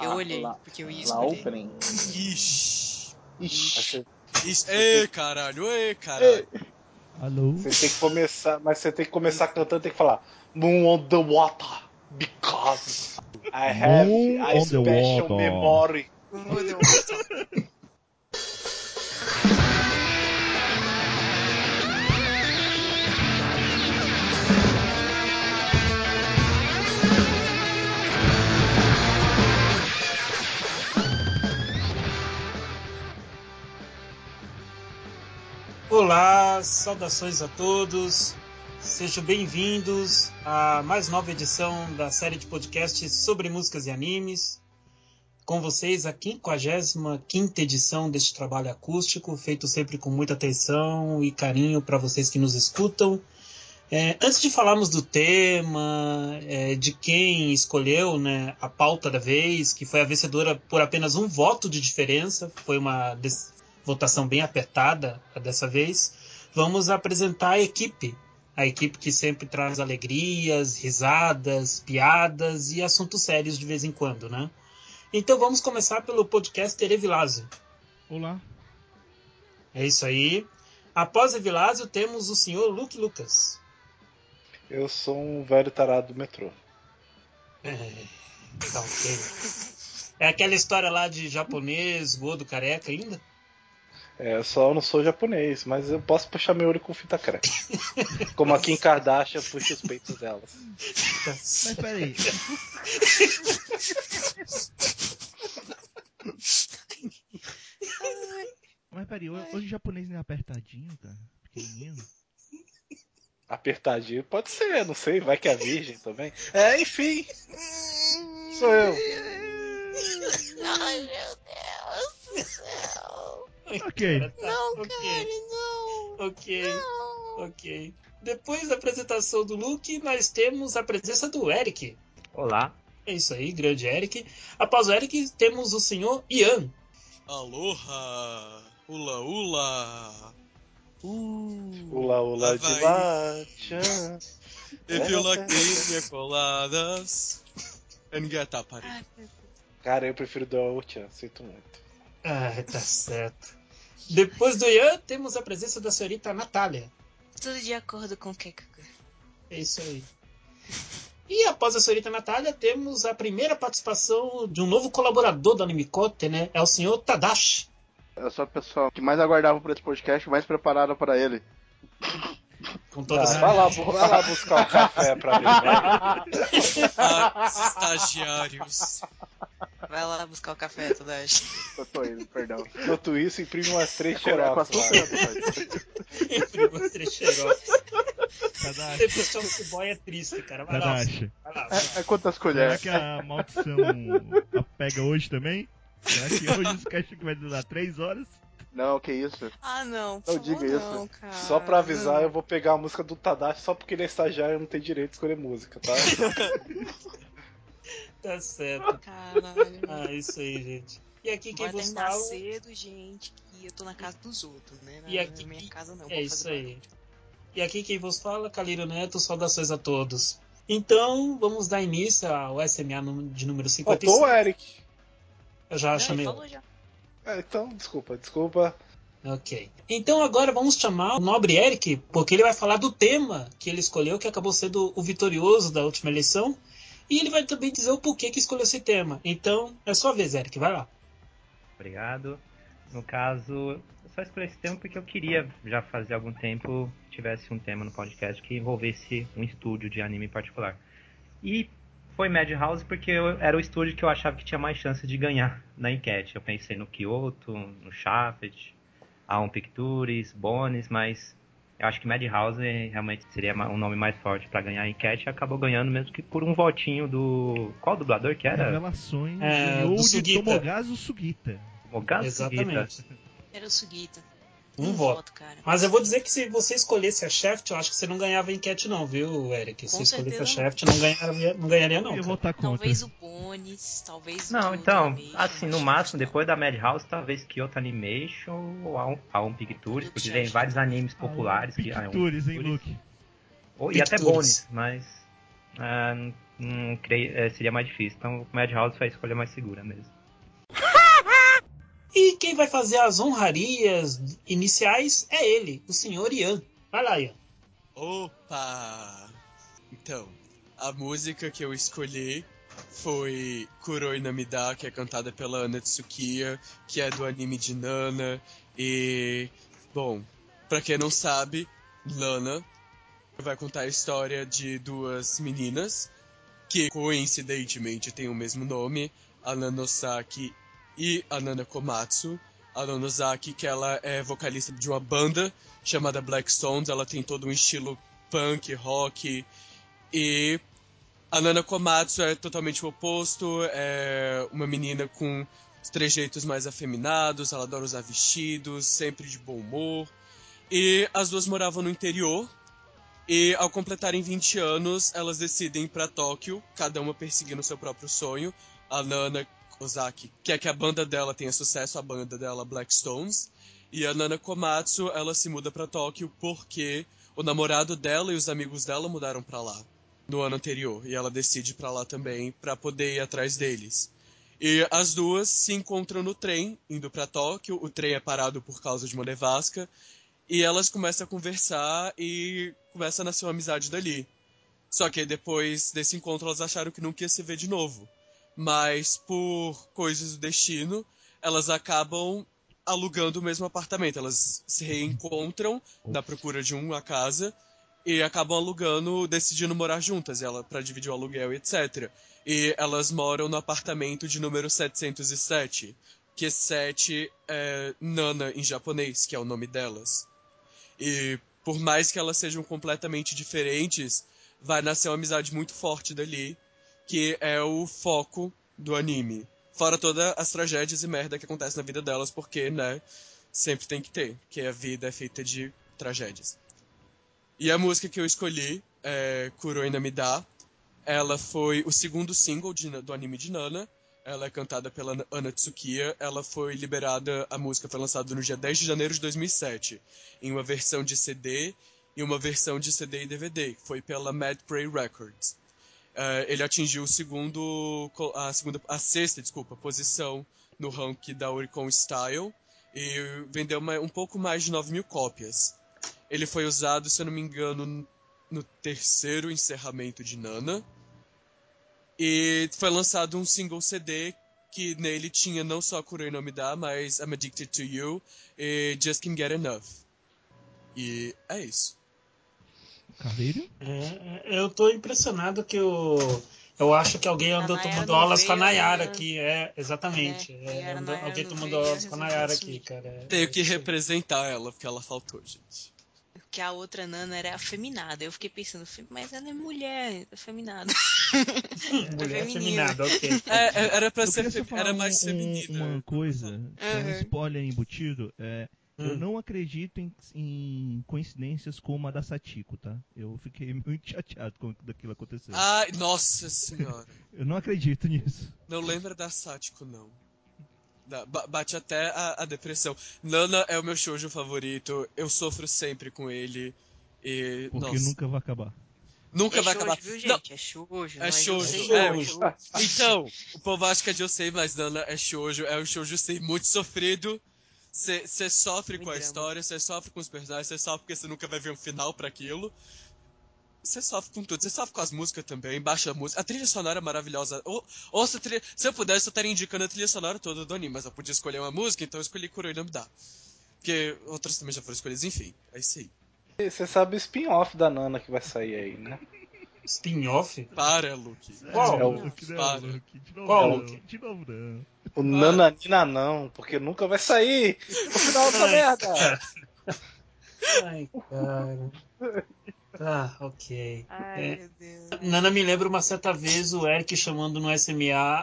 Eu olhei, lá, porque eu ia escolher. Ixi. Ixi. Ixi. Ei, caralho, ei, caralho. Alô? Você tem que começar, mas você tem que começar cantando, tem que falar Moon on the water, because I have Moon a on the special water. Olá, saudações a todos. Sejam bem-vindos a mais nova edição da série de podcasts sobre músicas e animes. Com vocês, a 55 edição deste trabalho acústico, feito sempre com muita atenção e carinho para vocês que nos escutam. É, antes de falarmos do tema, é, de quem escolheu né, a pauta da vez, que foi a vencedora por apenas um voto de diferença, foi uma votação bem apertada dessa vez, vamos apresentar a equipe. A equipe que sempre traz alegrias, risadas, piadas e assuntos sérios de vez em quando, né? Então vamos começar pelo podcaster Evilásio. Olá. É isso aí. Após Evilásio, temos o senhor Luke Lucas. Eu sou um velho tarado do metrô. É, tá ok. É aquela história lá de japonês, gordo, careca ainda? É, eu só não sou japonês, mas eu posso puxar meu olho com fita crepe. Como a Kim Kardashian puxa os peitos delas. Mas peraí. Mas peraí, ho- hoje o japonês não é apertadinho, cara? Pequenininho. Apertadinho pode ser, não sei, vai que é virgem também. É, enfim. Sou eu. Ai, meu Deus do céu. Ok. Não, ok. cara, não. Ok, Não. ok. Depois da apresentação do Luke, nós temos a presença do Eric. Olá. É isso aí, grande Eric. Após o Eric, temos o senhor Ian. Aloha. Ula, ula. Uh. Ula ula de lá. tchan. If you like me, coladas. And get up. Cara, eu prefiro do Ultian, sinto muito. Ah, tá certo. Depois do Ian, temos a presença da senhorita Natália. Tudo de acordo com o que É isso aí. E após a senhorita Natália, temos a primeira participação de um novo colaborador do Animecote, né? É o senhor Tadashi. Eu sou a pessoa que mais aguardava por esse podcast, mais preparada para ele. Com todas vai, lá, vai lá buscar o café pra mim. vai. Ah, estagiários. Vai lá buscar o café, Tadashi. Eu tô indo, perdão. Enquanto isso, imprime umas três É xerox sua lá. Primo Trecherox. Tadashi. Você puxar um ciboia é triste, cara. Vai lá, Tadashi. vai lá. É, é quantas Será colheres? que a maldição a pega hoje também? Será que hoje esse cast vai durar 3 horas? Não, que isso. Ah, não. Não diga não, isso. cara. Só pra avisar, Não. eu vou pegar a música do Tadashi só porque ele é estagiário e não tem direito de escolher música, tá? Tá certo. Caralho. Ah, isso aí, gente. E aqui quem Vai vos fala cedo, gente, que eu tô na casa dos outros, né? Na, E aqui- na minha casa não. é isso aí. E aqui quem vos fala, Calírio Neto, saudações a todos. Então, vamos dar início ao SMA de número 55. Faltou o Eric. Eu já Não, chamei. ele falou já. É, então, desculpa, desculpa. Ok. Então agora vamos chamar o nobre Eric, porque ele vai falar do tema que ele escolheu, que acabou sendo o vitorioso da última eleição. E ele vai também dizer o porquê que escolheu esse tema. Então, é sua vez, Eric, vai lá. Obrigado. No caso, eu só escolhi esse tema porque eu queria já fazer algum tempo que tivesse um tema no podcast que envolvesse um estúdio de anime em particular. E foi Madhouse porque eu- era o estúdio que eu achava que tinha mais chance de ganhar na enquete. Eu pensei no Kyoto, no Shaft, A1 Pictures, Bones, mas eu acho que Madhouse realmente seria um nome mais forte pra ganhar a enquete e acabou ganhando mesmo que por um votinho do. Qual dublador que era? Revelações É, do de Sugita. Tomogazo Sugita. Sugita. Exatamente. Era o Sugita. Um voto. cara. Mas eu vou dizer que se você escolhesse a Shaft, eu acho que você não ganhava a enquete, não, viu, Eric? Se Com escolhesse a Shaft, não ganharia, não, ganharia, não. Eu ia cara. votar contra. Talvez o Bones, talvez Não, então, Animation, assim, no máximo, que depois da Madhouse, talvez Kyoto Animation ou A1, A1 Pictures, porque tem vários animes populares que... ah, A1 Pictures, hein, Pictures. Luke? Ou- E até Pictures. Bones, mas... ah, hum, creio- é, seria mais difícil. Então, o Madhouse foi a escolha mais segura mesmo. E quem vai fazer as honrarias iniciais é ele, o senhor Ian. Vai lá, Ian. Opa! Então, a música que eu escolhi foi Kuroi Namida, que é cantada pela Ana Tsukiya, que é do anime de Nana. E, bom, pra quem não sabe, Nana vai contar a história de duas meninas que coincidentemente têm o mesmo nome, a Nanosaki e a Nana Komatsu. A Nanosaki, que ela é vocalista de uma banda chamada Black Stones, ela tem todo um estilo punk, rock, e a Nana Komatsu é totalmente o oposto, é uma menina com os trejeitos mais afeminados, ela adora usar vestidos, sempre de bom humor. E as duas moravam no interior, e ao completarem 20 anos, elas decidem ir pra Tóquio, cada uma perseguindo seu próprio sonho. A Nana Kozaki quer que a banda dela tenha sucesso, a banda dela Black Stones. E a Nana Komatsu, ela se muda pra Tóquio porque o namorado dela e os amigos dela mudaram pra lá no ano anterior. E ela decide pra lá também pra poder ir atrás deles. E as duas se encontram no trem, indo pra Tóquio. O trem é parado por causa de uma nevasca. E elas começam a conversar e começa a nascer uma amizade dali. Só que depois desse encontro elas acharam que nunca ia se ver de novo. Mas por coisas do destino, elas acabam alugando o mesmo apartamento. Elas se reencontram na procura de uma casa e acabam alugando, decidindo morar juntas, ela para dividir o aluguel, etc. E elas moram no apartamento de número 707, que 7 é Nana em japonês, que é o nome delas. E por mais que elas sejam completamente diferentes, vai nascer uma amizade muito forte dali, que é o foco do anime. Fora todas as tragédias e merda que acontecem na vida delas, porque, né, sempre tem que ter, que a vida é feita de tragédias. E a música que eu escolhi é Kuroi Namida. Ela foi o segundo single de- do anime de Nana. Ela é cantada pela Ana Tsukiya. Ela foi liberada, a música foi lançada no dia 10 de janeiro de 2007, em uma versão de CD e uma versão de CD e DVD. Foi pela Mad Prey Records. Eh, ele atingiu o segundo, a segunda, a sexta, desculpa, posição no ranking da Oricon Style e vendeu uma- um pouco mais de 9 mil cópias. Ele foi usado, se eu não me engano, no terceiro encerramento de Nana. E foi lançado um single CD que nele tinha não só Kuroi no Mida, mas I'm Addicted to You e Just Can't Get Enough. E é isso. Caveiro? É, eu tô impressionado que eu. Eu acho que alguém andou Nayara tomando aulas com a Nayara aqui. É, exatamente. É, É, a andou- Nayara alguém tomando aulas com a Nayara aqui, cara. Tenho que é aí. representar ela, porque ela faltou, gente. Que a outra Nana era afeminada. Eu fiquei pensando, "Fe- mas ela é mulher, afeminada. Mulher afeminada, ok. É, é, era pra Eu ser era mais um- feminina. uma coisa, que é um Uhum. spoiler embutido. É, Eu Hum. não acredito em, em coincidências como a da Satiko, tá? Eu fiquei muito chateado com daquilo acontecer. Ai, nossa senhora. Eu não acredito nisso. Não lembra da Sático, não. Bate até a, a depressão. Nana é o meu shoujo favorito. Eu sofro sempre com ele. E. Porque nossa, nunca vai acabar. nunca é vai shoujo, acabar. viu, Não, gente? É shoujo. É não é shoujo, é não, shoujo. Então, o povo acha que é Josei, mas Nana é shoujo. É um shoujo sei muito sofrido. Você sofre Muito com a drama. história, você sofre com os personagens, você sofre porque você nunca vai ver um final pra aquilo. Você sofre com tudo, você sofre com as músicas também, baixa a música. A trilha sonora é maravilhosa. Ou, ouça a trilha, se eu pudesse, eu estaria indicando a trilha sonora toda do anime, mas eu podia escolher uma música, então eu escolhi Kuroi no Mida. Porque outras também já foram escolhidas, enfim, é isso aí. Você sabe o spin-off da Nana que vai sair aí, né? Spin-off? Para, Luke. Qual? É o- Luke, não, Para. Luke, de novo Qual, não, Luke? de novo não. O Nananina não, porque nunca vai sair. O final dessa merda. Ai, cara. Tá, ok. Ai, É. meu Deus. Nana me lembra uma certa vez o Eric chamando no SMA a,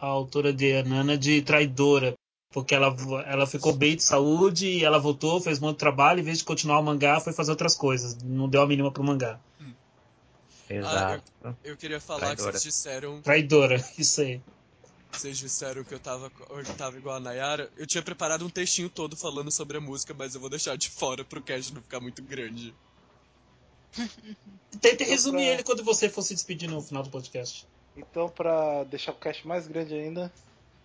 a autora de Nana de traidora. Porque ela, ela ficou bem de saúde e ela voltou, fez muito trabalho, em vez de continuar o mangá, foi fazer outras coisas. Não deu a mínima pro mangá. Exato. Eu queria falar Traidora. que vocês disseram Traidora, isso aí. Vocês disseram que eu tava, eu tava igual a Nayara. Eu tinha preparado um textinho todo falando sobre a música, mas eu vou deixar de fora pro cast não ficar muito grande. Tente resumir pra- ele quando você for se despedir no final do podcast. Então, pra deixar o cast mais grande ainda,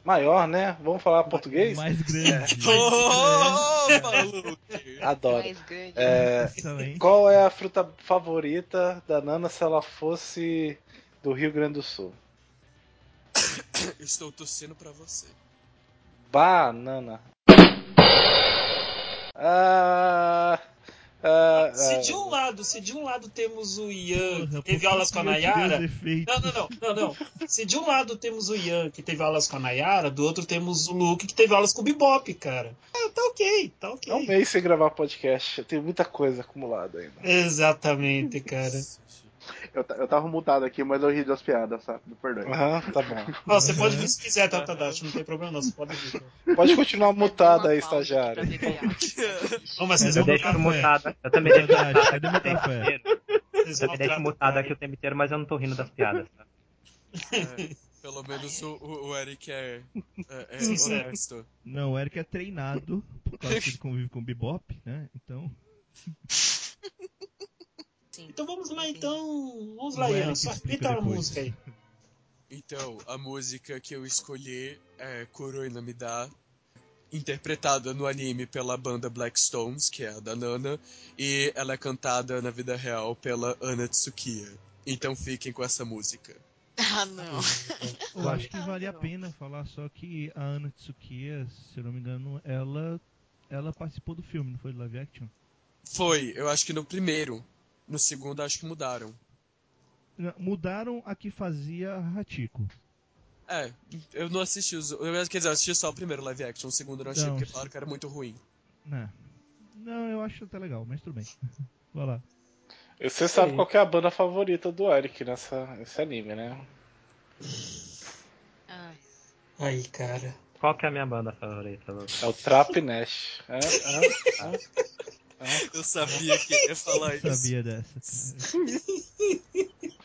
maior, né? Vamos falar português? Mais grande. Opa, Luke! Adoro. Mais grande. É, qual é a fruta favorita da Nana se ela fosse do Rio Grande do Sul? Estou torcendo pra você. Banana. Ah, ah, Se ah, de um lado, se de um lado temos o Ian, que teve aulas com a Nayara. efeitos? Não, não, não, não, não. Se de um lado temos o Ian, que teve aulas com a Nayara, do outro temos o Luke, que teve aulas com o Bebop, cara. Ah, tá ok, tá ok. É um mês sem gravar podcast. Tenho muita coisa acumulada ainda. Exatamente, cara. Eu, eu tava mutado aqui, mas eu ri das piadas, sabe? Me perdoe. Aham, tá bom. Ó, você pode vir se quiser, tá, Tadashi? Não tem problema não, você pode vir. Pode continuar mutado aí, estagiário. Não, mas vocês Eu vão, deixo café. mutado. Eu também deixo cadê aqui meu o tempo café? Eu me deixo mutado aqui o tempo inteiro, mas eu não tô rindo das piadas. Tá? É, pelo menos o, o, Eric é, é, é honesto. Não, o Eric é treinado, por causa que ele convive com o Bebop, né? Então, Sim. Então vamos lá, então. Vamos lá, O Ian. Só repita a música aí. Então, a música que eu escolhi é Kuroi no Mida, interpretada no anime pela banda Black Stones, que é a da Nana, e ela é cantada na vida real pela Ana Tsukiya. Então fiquem com essa música. Ah, não. eu acho que vale a pena falar só que a Ana Tsukiya, se eu não me engano, ela, ela participou do filme, não foi do live action? Foi, eu acho que no primeiro. No segundo, acho que mudaram. Mudaram a que fazia a Hachiko. É, eu não assisti os. Eu, quer dizer, eu assisti só o primeiro live action, o segundo eu não achei, Não, porque falaram que era muito ruim. Não, não eu acho até legal, mas tudo bem. Vai lá. Você sabe qual que é a banda favorita do Eric nessa, nesse anime, né? Ah, Aí, cara. Qual que é a minha banda favorita, Lucas? É o Trap Nash. Hã? Hã? Hã? Eu sabia que ia falar Eu isso. sabia dessa, cara.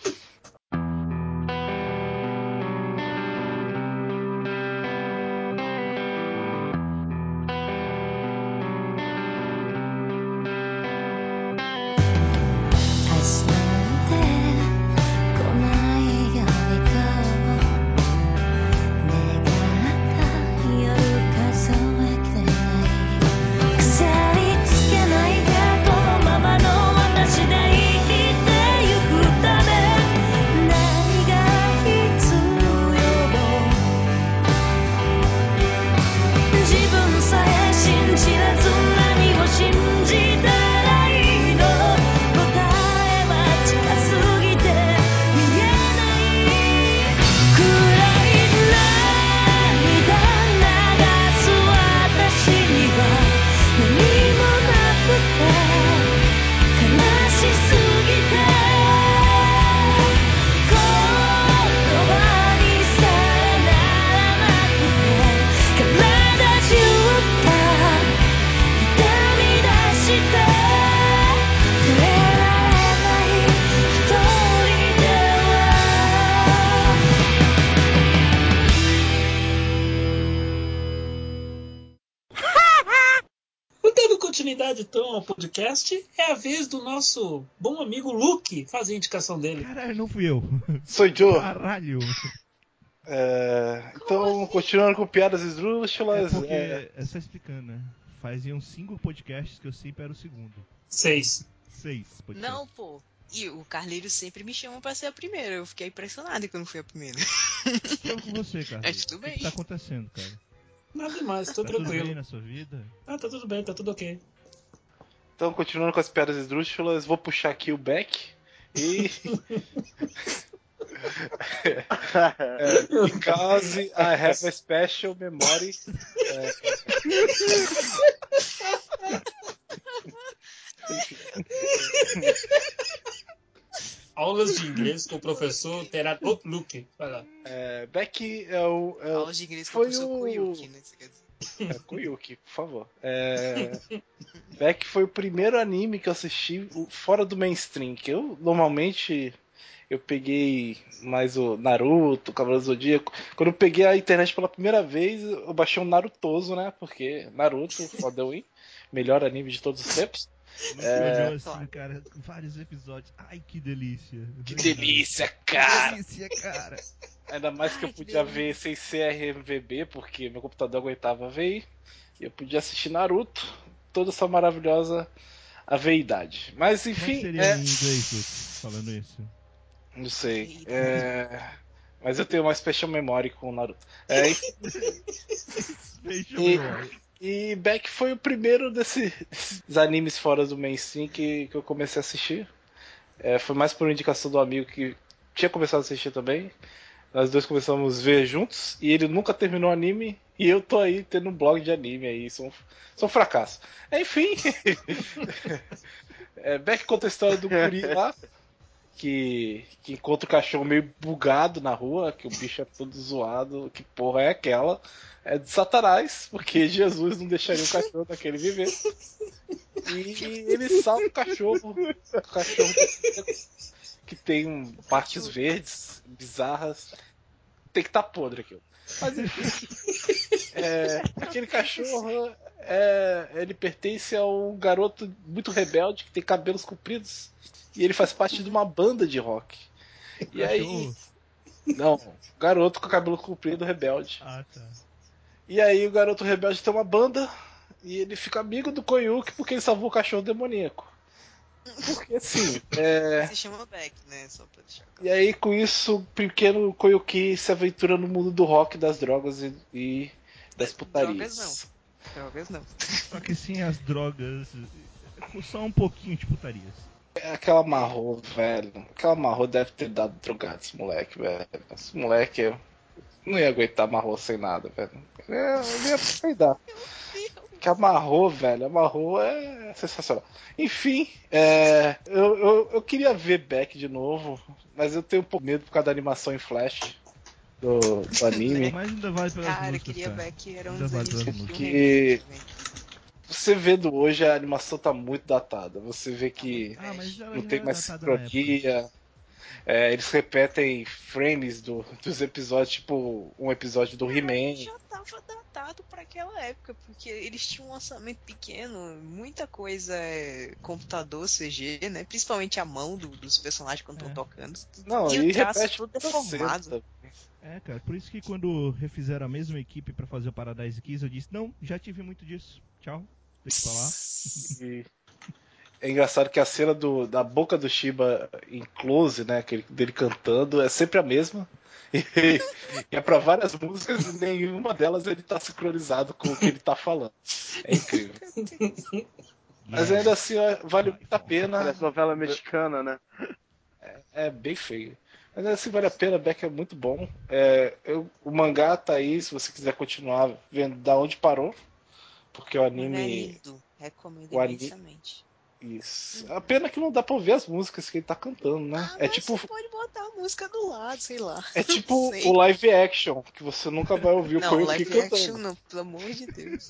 nosso bom amigo Luke fazer a indicação dele. Caralho, não fui eu. Sou Joe. Caralho. É, então, continuando com piadas É esdrúxulas. porque, é, é só explicando, né? Faziam cinco podcasts que eu sempre era o segundo. Seis. Seis podcasts. não, pô. E o Carleiro sempre me chama pra ser a primeira. Eu fiquei impressionado que eu não fui a primeira. Falo com você, cara. Mas tudo O que bem. que tá acontecendo, cara? Nada demais, tô Tá tudo bem tranquilo. na sua vida? Ah, tá tudo bem, tá tudo ok. Então, continuando com as piadas esdrúxulas, vou puxar aqui o Beck e. é, because I have a special memory. É, Aulas de inglês com o professor terá. Ô, Luke, vai lá. é, Beck é o. É Aulas de inglês com foi o professor o- Koyuki, né? Você quer dizer? É, Kuyuki, por favor. É, Beck foi o primeiro anime que eu assisti fora do mainstream, que eu normalmente eu peguei mais o Naruto, o Cavaleiro do Zodíaco. Quando eu peguei a internet pela primeira vez, eu baixei um Narutoso, né? Porque Naruto, foda melhor anime de todos os tempos. É. assim, cara, vários episódios. Ai, que delícia. Que delícia, cara! delícia, cara. Ainda mais que eu Ai, que podia ver sem ser RMVB, porque meu computador aguentava ver. E eu podia assistir Naruto, toda essa maravilhosa aveidade. Mas Como é que enfim, seria é, em inglês, falando isso? não sei. é, mas eu tenho uma special memory com o Naruto. É, enfim, Deixa E- Beck foi o primeiro desse- desses animes fora do mainstream que, que eu comecei a assistir. É, foi mais por indicação do amigo que tinha começado a assistir também. Nós dois começamos a ver juntos e ele nunca terminou o anime e eu tô aí tendo um blog de anime aí, sou um, sou um fracasso. Enfim, é, Beck conta a história do Guri lá, que, que encontra o cachorro meio bugado na rua, que o bicho é todo zoado, que porra é aquela? É de Satanás, porque Jesus não deixaria o cachorro daquele viver. E ele salva o cachorro, o cachorro que tem partes verdes, bizarras. Tem que estar tá podre aquilo. Mas enfim, é, aquele cachorro, é, ele pertence a um garoto muito rebelde que tem cabelos compridos e ele faz parte de uma banda de rock. E aí, não, garoto com cabelo comprido rebelde. Ah, tá. E aí o garoto rebelde tem uma banda e ele fica amigo do Koyuki porque ele salvou o cachorro demoníaco. Porque assim, é, Se chama Beck, né? Só pra deixar claro. e aí com isso o pequeno Koyuki se aventura no mundo do rock, das drogas e, e das putarias. Drogas Drogas não. Só que sim, as drogas. Só um pouquinho de putarias. É Aquela marro, velho. Aquela marro deve ter dado drogado esse moleque, velho. Esse moleque eu não ia aguentar marro sem nada, velho. Eu ia peidar. Que amarrou, velho. Amarrou é sensacional. Enfim, é, eu, eu, eu queria ver Beck de novo, mas eu tenho um pouco medo por causa da animação em flash do, do anime. Mas ainda vale pelas Cara, eu músicas, queria cara. Beck, era um dos vale animes que eu Você vendo hoje, a animação tá muito datada. Você vê que Ah, não já tem mais sincronia. É, eles repetem frames do- dos episódios, tipo um episódio do He-Man. Já tava datado pra aquela época, porque eles tinham um lançamento pequeno, muita coisa é computador, CG, né? Principalmente a mão do- dos personagens quando estão É. tocando. Não, e e o traço repete todo pra deformado. É, cara, por isso que quando refizeram a mesma equipe pra fazer o Paradise Kiss, eu disse, não, já tive muito disso. Tchau. E é engraçado que a cena do, da boca do Shiba em close, né, aquele dele cantando, é sempre a mesma. E, e é pra várias músicas e nenhuma delas ele tá sincronizado com o que ele tá falando. É incrível. Mas ainda assim, vale muito a pena. Parece novela mexicana, né? É bem feio. Mas assim, vale a pena, Beck é muito bom. É, eu- o mangá tá aí, se você quiser continuar vendo da onde parou. Porque o Ele é anime. lindo. Recomendo o ani- imensamente. Isso. A pena que não dá pra ouvir as músicas que ele tá cantando, né? Ah, é mas tipo. você pode botar a música do lado, sei lá. É tipo o live action, que você nunca vai ouvir o Não, Koyuki live cantando. action não, pelo amor de Deus.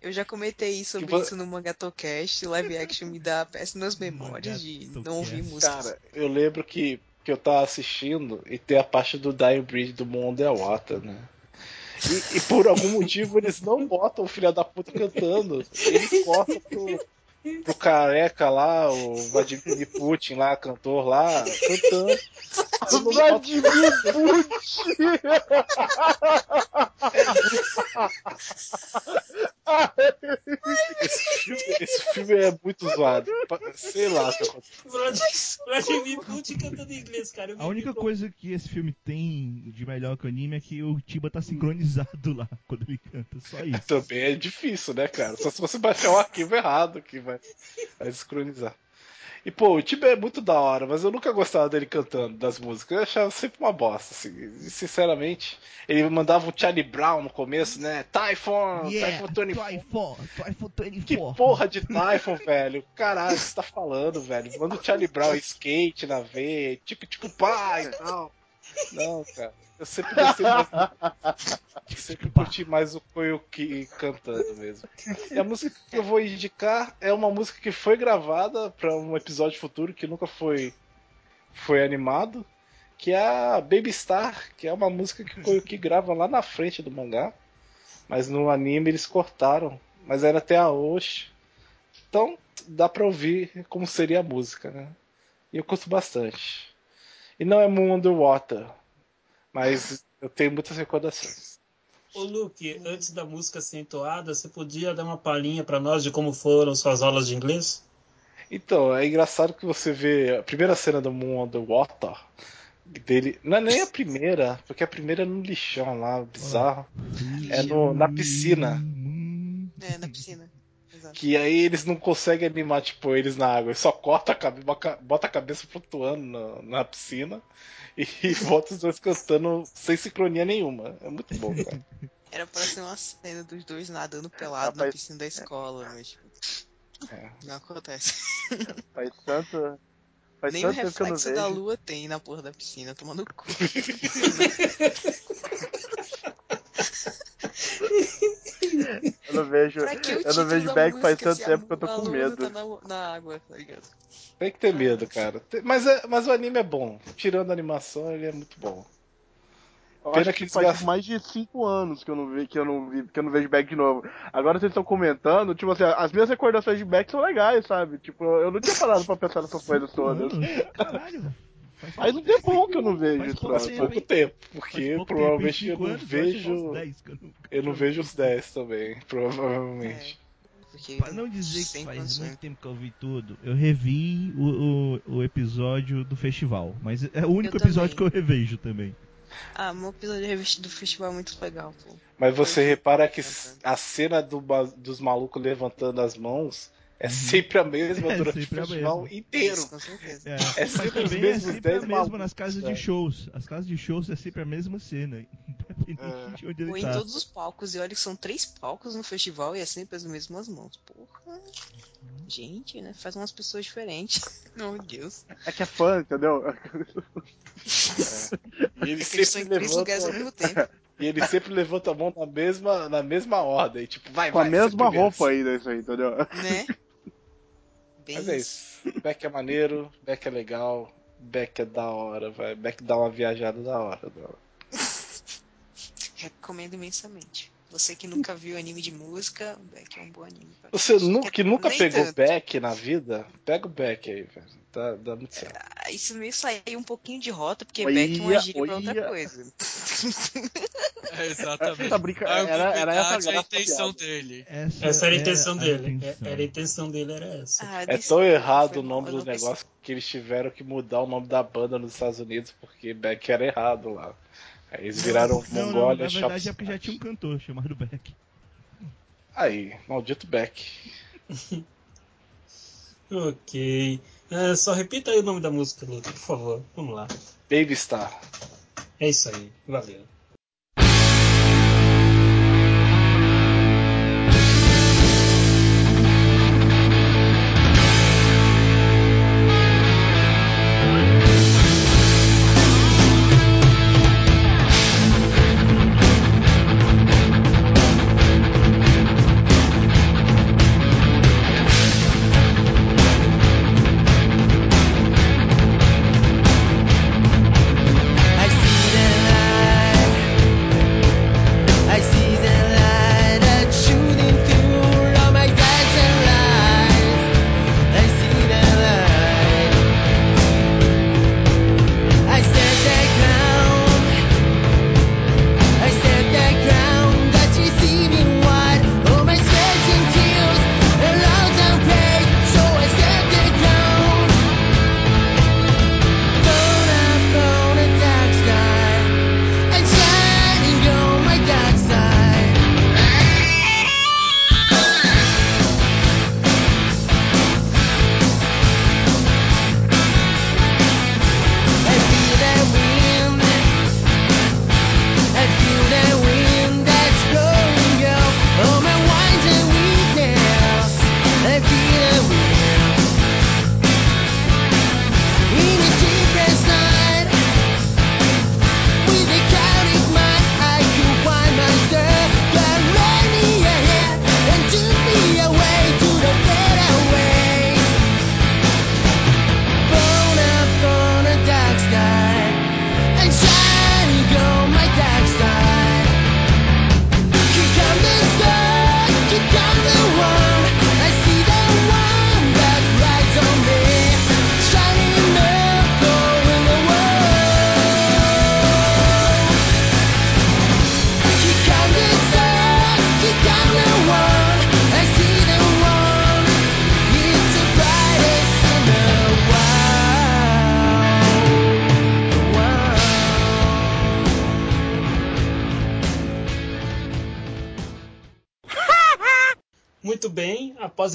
Eu já comentei sobre Tipo- isso no Mangatocast. Live action me dá péssimas memórias de não ouvir músicas. Cara, eu lembro que, que eu tava assistindo e tem a parte do Dying Bridge do Mon Underwater, né? E, e por algum motivo eles não botam o filho da puta cantando. Eles cortam pro, pro careca lá, o Vladimir Putin lá, cantor lá, cantando. Não boto- esse, filme, esse filme é muito zoado. Sei lá. Vladimir Putin cantando em inglês, cara. A única coisa que esse filme tem de melhor que o anime é que o Tiba tá sincronizado lá quando ele canta. Só isso. Também é difícil, né, cara? Só se você baixar o arquivo errado que vai, vai sincronizar. E, pô, o Tiba é muito da hora, mas eu nunca gostava dele cantando das músicas. Eu achava sempre uma bosta, assim. E, sinceramente, ele mandava o Charlie Brown no começo, né? Typhon, Yeah, Typhon 24. Typhon, Typhon Que 24. porra de Typhon, velho? Caralho, você tá falando, velho? Manda o Charlie Brown skate na veia, tipo, tipo, pai e tal. Não, cara. Eu sempre gostei mais. Eu sempre curti mais o Koyuki cantando mesmo. E a música que eu vou indicar é uma música que foi gravada pra um episódio futuro que nunca foi, foi animado. Que é a Baby Star, que é uma música que o Koyuki grava lá na frente do mangá. Mas no anime eles cortaram. Mas era até a Osh. Então, dá pra ouvir como seria a música, né? E eu curto bastante. E não é Moon Underwater, mas eu tenho muitas recordações. Ô Luke, antes da música ser entoada, você podia dar uma palhinha pra nós de como foram suas aulas de inglês? Então, é engraçado que você vê a primeira cena do Moon Underwater dele. Não é nem a primeira, porque a primeira é no lixão lá, bizarro. É no, na piscina. É, na piscina. Exato. Que aí eles não conseguem animar, tipo, eles na água. Eles só corta a cabeça, bota a cabeça flutuando na, na piscina e bota os dois cantando sem sincronia nenhuma. É muito bom, cara. Era pra ser uma cena dos dois nadando pelado na Rapaz, piscina da escola, mas tipo, É. não acontece. Faz tanto. Faz Nem o tanto tempo que eu não reflexo da vejo. lua tem na porra da piscina, tomando cu. Eu não vejo. Eu não vejo bag faz tanto tempo que eu tô com medo. Tá na, na água, tá ligado? Tem que ter medo, cara. Mas, é- mas o anime é bom. Tirando a animação, ele é muito bom. Eu Pena acho que que faz gastam- mais de 5 anos que eu não vi, que eu não vi, que eu não vejo Beck de novo. Agora vocês estão comentando, tipo assim, as minhas recordações de Beck são legais, sabe? Tipo, eu não tinha parado pra pensar nessas coisas todas. Mano, caralho. Faz um tempão que eu não vejo Faz pouco tempo, pouco tempo, porque pouco provavelmente tempo, em eu não anos, vejo. uns 10 que eu não- Eu não vejo os 10 também, provavelmente. Porque Pra não dizer que faz condições. muito tempo que eu vi tudo, eu revi o, o, o episódio do festival. Mas é o único Eu episódio também. que eu revejo também. Ah, meu episódio de revista do festival é muito legal, pô. Mas você repara que a cena do dos malucos levantando as mãos é Uhum. sempre a mesma É durante o a festival mesma. inteiro. Isso, com certeza. É, É sempre os é mesmos sempre a 10 mesma malucos, nas casas né? de shows. As casas de shows é sempre a mesma cena, independente de onde Ou ele em tá. todos os palcos, e olha que são três palcos no festival e é sempre as mesmas mãos. Porra. Gente, né? Faz umas pessoas diferentes. Meu Deus. É que é fã, entendeu? E ele É que eles estão sempre em três lugares ao levanta, mesmo tempo. e ele sempre levanta a mão na mesma, na mesma ordem, tipo, vai, Com a vai, mesma você primeiro. roupa ainda, isso aí, entendeu? Né? Bem Mas é isso. Beck é maneiro, Beck é legal, Beck é da hora, vai. Beck dá uma viajada da hora. Da hora. Recomendo imensamente. Você que nunca viu anime de música, o Beck é um bom anime. Você nu- que nunca Nem pegou tanto. Beck na vida, pega o Beck aí, velho. Dá, dá muito certo. Ah, Isso meio saiu um pouquinho de rota, porque Olha, Beck é uma gíria pra outra coisa. É, exatamente. Essa brinca- A era- era essa a intenção piada. dele. Essa era a é intenção dele. É- intenção. Era a intenção dele, era essa. Ah, É tão errado o nome do não pensei. negócio que eles tiveram que mudar o nome da banda nos Estados Unidos porque Beck era errado lá. Aí eles viraram Não, não, Mongólia na verdade é porque já tinha um cantor chamado Beck. Aí, maldito Beck. Ok. É, só repita aí o nome da música, Luke, por favor. Vamos lá. Baby Star. É isso aí. Valeu.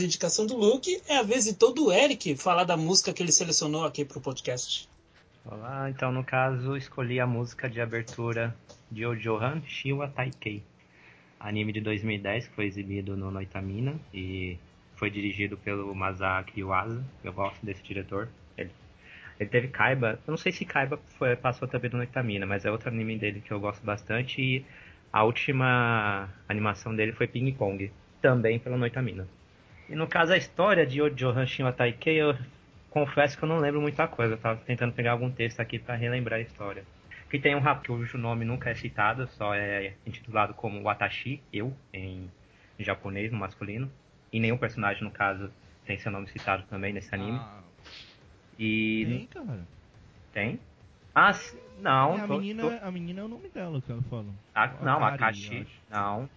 Indicação do Luke, é a vez então do Eric falar da música que ele selecionou aqui pro podcast. Olá, então no caso escolhi a música de abertura de Ojohan Shiwa Taikei, anime de 2010 que foi exibido no Noitamina e foi dirigido pelo Masaki Yuasa. Eu gosto desse diretor. Ele, ele teve Kaiba, eu não sei se Kaiba foi, passou também no Noitamina, mas é outro anime dele que eu gosto bastante e a última animação dele foi Ping Pong, também pela Noitamina. E no caso a história de Ojohan Shiwa Taikei, eu confesso que eu não lembro muita coisa. Eu tava tentando pegar algum texto aqui para relembrar a história. Que tem um rapaz cujo nome nunca é citado, só é intitulado como Watashi, eu, em, japonês, no masculino. E nenhum personagem, no caso, tem seu nome citado também nesse anime. Ah, e tem, cara. tem? Ah, não. É, a, tô- menina, tô- a menina é o nome dela que ela fala. Ah, não, Akari, Akashi. Não.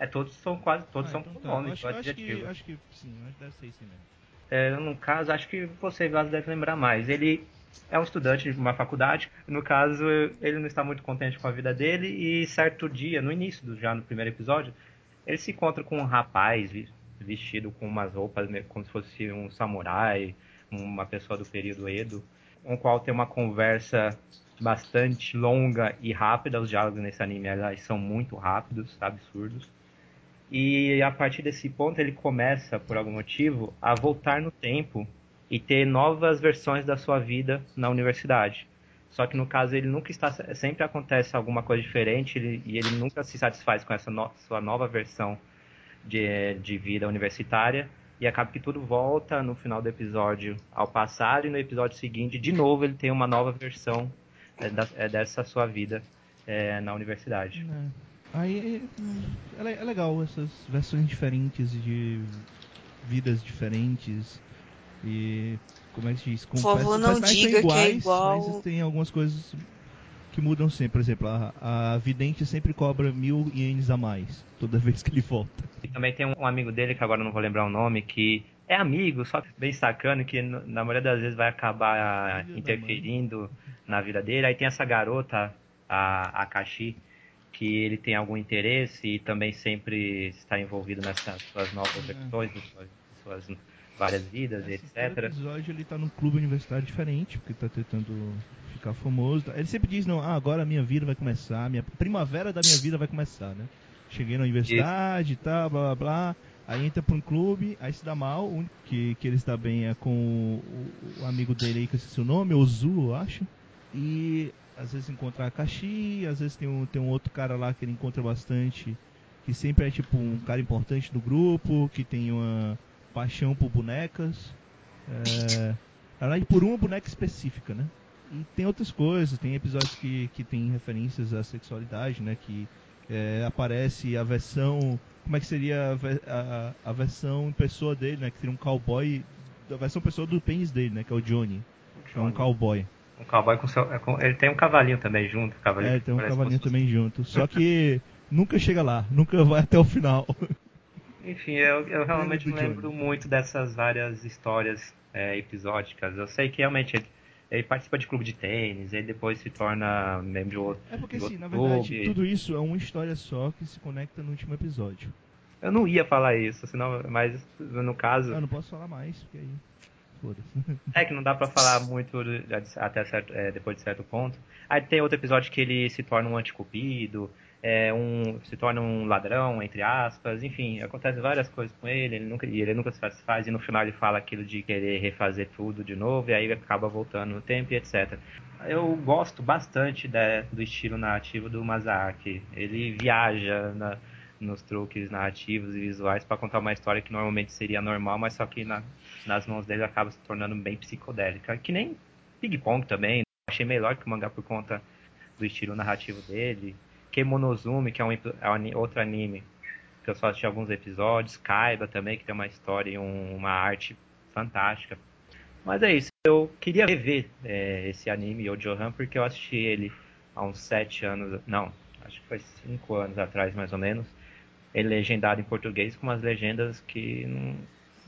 É, todos são quase, todos Ah, são então tá. nome, acho, acho, que, acho que sim, acho que deve ser isso mesmo. É, no caso, acho que você, Vaz, deve lembrar mais. Ele é um estudante de uma faculdade. No caso, ele não está muito contente com a vida dele. E certo dia, no início, do, já no primeiro episódio, ele se encontra com um rapaz vestido com umas roupas como se fosse um samurai, uma pessoa do período Edo, com o qual tem uma conversa bastante longa e rápida. Os diálogos nesse anime, aliás, são muito rápidos, absurdos. E a partir desse ponto ele começa, por algum motivo, a voltar no tempo e ter novas versões da sua vida na universidade. Só que no caso ele nunca está, sempre acontece alguma coisa diferente ele- e ele nunca se satisfaz com essa no- sua nova versão de, de vida universitária e acaba que tudo volta no final do episódio ao passado e no episódio seguinte de novo ele tem uma nova versão é, da- é, dessa sua vida é, na universidade. É. Aí é, le- é legal essas versões diferentes de vidas diferentes e como é que se diz? Com Por favor, não diga são que é iguais, igual- Mas tem algumas coisas que mudam sempre. Por exemplo, a, a vidente sempre cobra mil ienes a mais toda vez que ele volta. E também tem um amigo dele, que agora não vou lembrar o nome, que é amigo, só bem sacano, que na maioria das vezes vai acabar interferindo na vida dele. Aí tem essa garota, a Akashi, que ele tem algum interesse e também sempre está envolvido nessas suas novas É. de suas, suas várias vidas, e Assim, Cada etc. episódio ele tá num clube universitário diferente, porque tá tentando ficar famoso. Ele sempre diz, não, ah, agora a minha vida vai começar, a minha primavera da minha vida vai começar, né? Cheguei na universidade e tal, blá blá blá. Aí entra pra um clube, aí se dá mal, o único que, que ele está bem é com o, o amigo dele aí, que eu esqueci o nome, Ozu, eu acho. E às vezes encontra a Akashi, às vezes tem um, tem um outro cara lá que ele encontra bastante, que sempre é tipo um cara importante do grupo, que tem uma paixão por bonecas. É, na verdade, por uma boneca específica, né? E tem outras coisas, tem episódios que, que tem referências à sexualidade, né? Que é, aparece a versão. Como é que seria a, a, a versão em pessoa dele, né? Que seria um cowboy. A versão pessoa do pênis dele, né? Que é o Johnny. Que é um cowboy. Um cowboy com seu. é com- ele tem um cavalinho também junto. Cavalinho É, tem um cavalinho também junto. Só que nunca chega lá, nunca vai até o final. Enfim, eu, eu realmente não lembro muito dessas várias histórias é, episódicas. Eu sei que realmente ele, ele participa de clube de tênis, ele depois se torna membro de outro. É porque outro na verdade, clube. tudo isso é uma história só que se conecta no último episódio. Eu não ia falar isso, senão, mas no caso, Eu não posso falar mais, porque aí. É que não dá pra falar muito até certo, é, depois de certo ponto. Aí tem outro episódio que ele se torna um anticupido, é, um, se torna um ladrão, entre aspas, enfim, acontece várias coisas com ele, ele nunca, ele nunca se satisfaz, e no final ele fala aquilo de querer refazer tudo de novo, e aí acaba voltando no tempo e etc. Eu gosto bastante da- do estilo narrativo do Masaaki. Ele viaja na- nos truques narrativos e visuais para contar uma história que normalmente seria normal, mas só que na- nas mãos dele acaba se tornando bem psicodélica. Que nem Ping Pong também. Achei melhor que o mangá por conta do estilo narrativo dele. Kemonozumi, que é um é outro anime que eu só assisti alguns episódios. Kaiba também, que tem uma história e um- uma arte fantástica. Mas é isso. Eu queria rever é, esse anime, Yojohan, porque eu assisti ele há uns sete anos. Não, acho que foi cinco anos atrás, mais ou menos. Ele legendado em português com umas legendas que não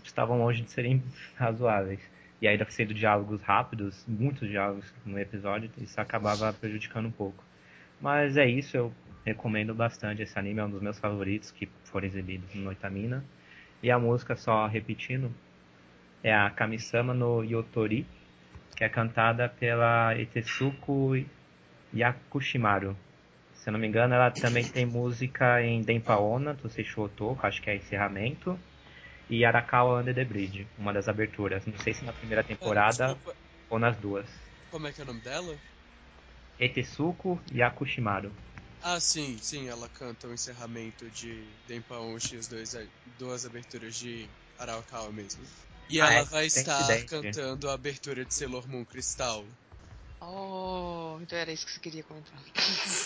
estavam longe de serem razoáveis. E ainda sendo diálogos rápidos, muitos diálogos no episódio, isso acabava prejudicando um pouco. Mas é isso, eu recomendo bastante esse anime, é um dos meus favoritos que foram exibidos no Noitamina. E a música, só repetindo, é a Kamisama no Yotori, que é cantada pela Etetsuko Yakushimaru. Se eu não me engano, ela também tem música em Denpaona, do Seishu Otoko, acho que é encerramento, e Arakawa Under the Bridge, uma das aberturas. Não sei se na primeira temporada Desculpa, ou nas duas. como é que é o nome dela? Etetsuko Yakushimaru. Ah, sim, sim, ela canta o encerramento de as dois, duas aberturas de Arakawa mesmo. E Ah, ela é, vai estar cantando a abertura de Sailor Moon Crystal. Oh, então era isso que você queria comentar.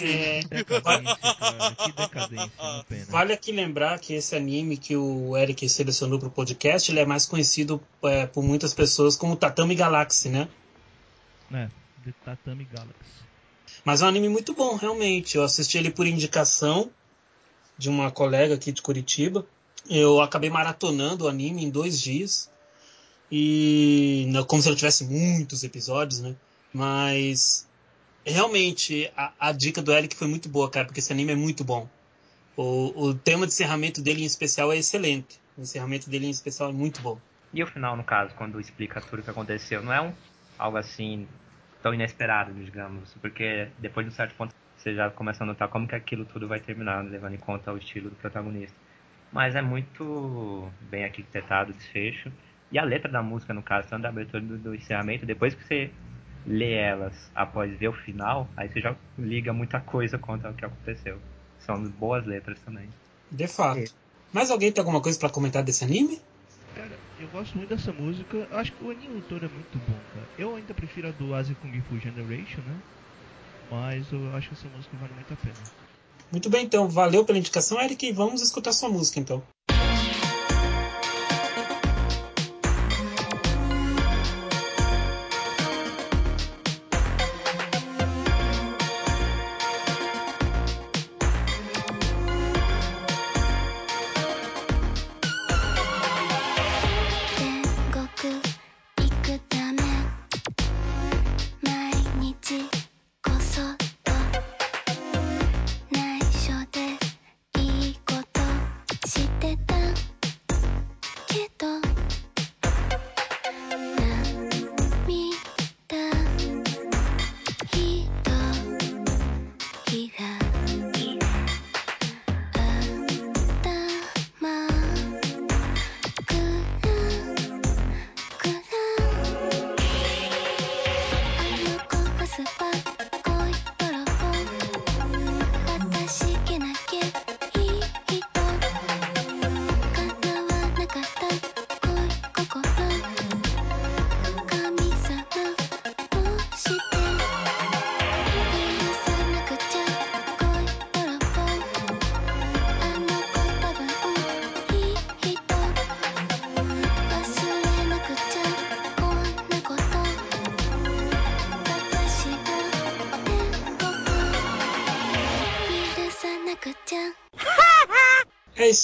É, Decadência, cara. Que decadência, pena. Vale aqui lembrar que esse anime que o Eric selecionou pro podcast, ele é mais conhecido é, por muitas pessoas como Tatami Galaxy, né? É, The Tatami Galaxy. Mas é um anime muito bom, realmente. Eu assisti ele por indicação de uma colega aqui de Curitiba. Eu acabei maratonando o anime em dois dias. E não- como se ele tivesse muitos episódios, né? Mas realmente a, a dica do Eric foi muito boa, cara, porque esse anime é muito bom. O, o tema de encerramento dele em especial é excelente. O encerramento dele em especial é muito bom. E o final, no caso, quando explica tudo o que aconteceu, não é um, algo assim tão inesperado, digamos, porque depois de um certo ponto você já começa a notar como que aquilo tudo vai terminar, levando em conta o estilo do protagonista. Mas é muito bem arquitetado o desfecho. E a letra da música, no caso, tanto da abertura do, do encerramento, depois que você lê elas após ver o final, aí você já liga muita coisa contra o que aconteceu. São boas letras também. De fato. É. Mais alguém tem alguma coisa pra comentar desse anime? Cara, eu gosto muito dessa música. Eu acho que o anime todo é muito bom, cara. Eu ainda prefiro a do Asi Kung Fu Generation, né? Mas eu acho que essa música vale muito a pena. Muito bem, então. Valeu pela indicação, Eric. E vamos escutar sua música, então.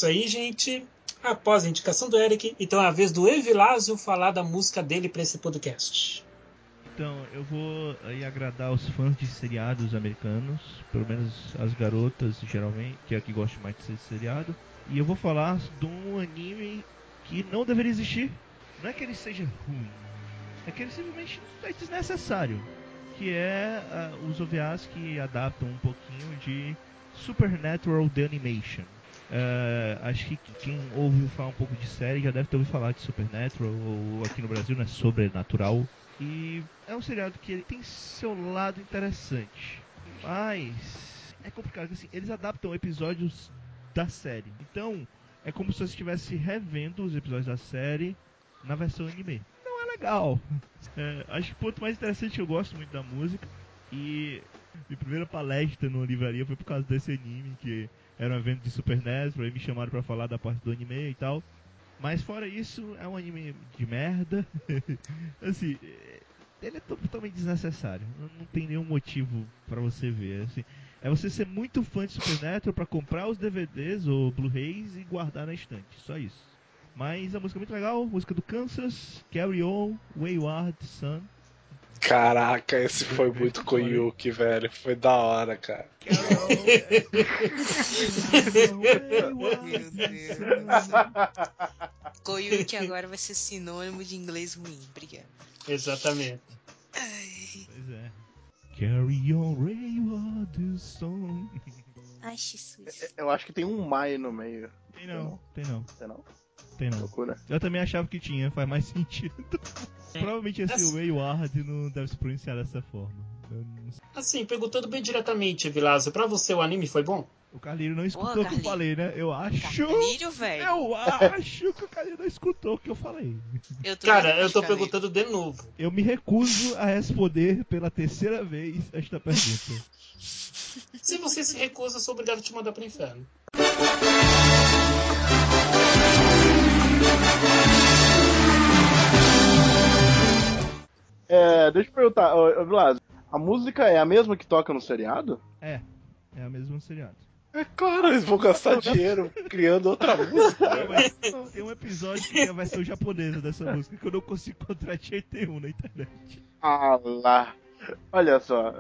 Isso aí, gente. Após a indicação do Eric, então é a vez do Evilásio falar da música dele para esse podcast. Então, eu vou aí agradar os fãs de seriados americanos, pelo menos as garotas, geralmente, que é a que gosta mais de ser seriado. E eu vou falar de um anime que não deveria existir. Não é que ele seja ruim, é que ele simplesmente é desnecessário. Que é ah, os OVAs que adaptam um pouquinho de Supernatural The Animation. Ah, acho que quem ouviu falar um pouco de série já deve ter ouvido falar de Supernatural, ou aqui no Brasil, né? Sobrenatural. E é um seriado que ele tem seu lado interessante, mas é complicado. Assim, eles adaptam episódios da série, então é como se você estivesse revendo os episódios da série na versão anime. Não é legal. É, acho que o ponto mais interessante eu gosto muito da música e minha primeira palestra numa livraria foi por causa desse anime que era um evento de Supernatural, aí me chamaram pra falar da parte do anime e tal. Mas fora isso, é um anime de merda. assim, é- ele é totalmente desnecessário. Não, tem nenhum motivo pra você ver. Assim, é você ser muito fã de Supernatural pra comprar os DVDs ou Blu-rays e guardar na estante. Só isso. Mas a música é muito legal. Música do Kansas, Carry On, Wayward Sun. Caraca, esse foi muito Koyuki, velho. Foi da hora, cara. Meu Deus. Koyuki agora vai ser sinônimo de inglês ruim. Obrigado. Exatamente. Ai, Pois é. Carry on, wayward song. ai Jesus. Eu acho que tem um Mai no meio. Tem não, tem não, Você não? Tem não. Loucura. Eu também achava que tinha, faz mais sentido. Provavelmente esse Assim- wayward não deve se pronunciar dessa forma. Assim, perguntando bem diretamente, Vilásio, pra você o anime foi bom? O Carlinho não escutou o que eu Carlinho. falei, né? Eu acho. Carnírio, velho. Eu acho que o Carlinho não escutou o que eu falei. Eu tô Cara, eu tô perguntando de novo. Eu me recuso a responder pela terceira vez esta pergunta. Se você se recusa, eu sou obrigado a te mandar pro inferno. É, deixa eu perguntar, ô, ô, Blas, a música é a mesma que toca no seriado? É, é a mesma seriado. É claro, eles vão gastar dinheiro criando outra música. Não, mas tem um episódio que tem a versão japonesa dessa música que eu não consigo encontrar de jeito nenhum na internet. Ah lá. Olha só.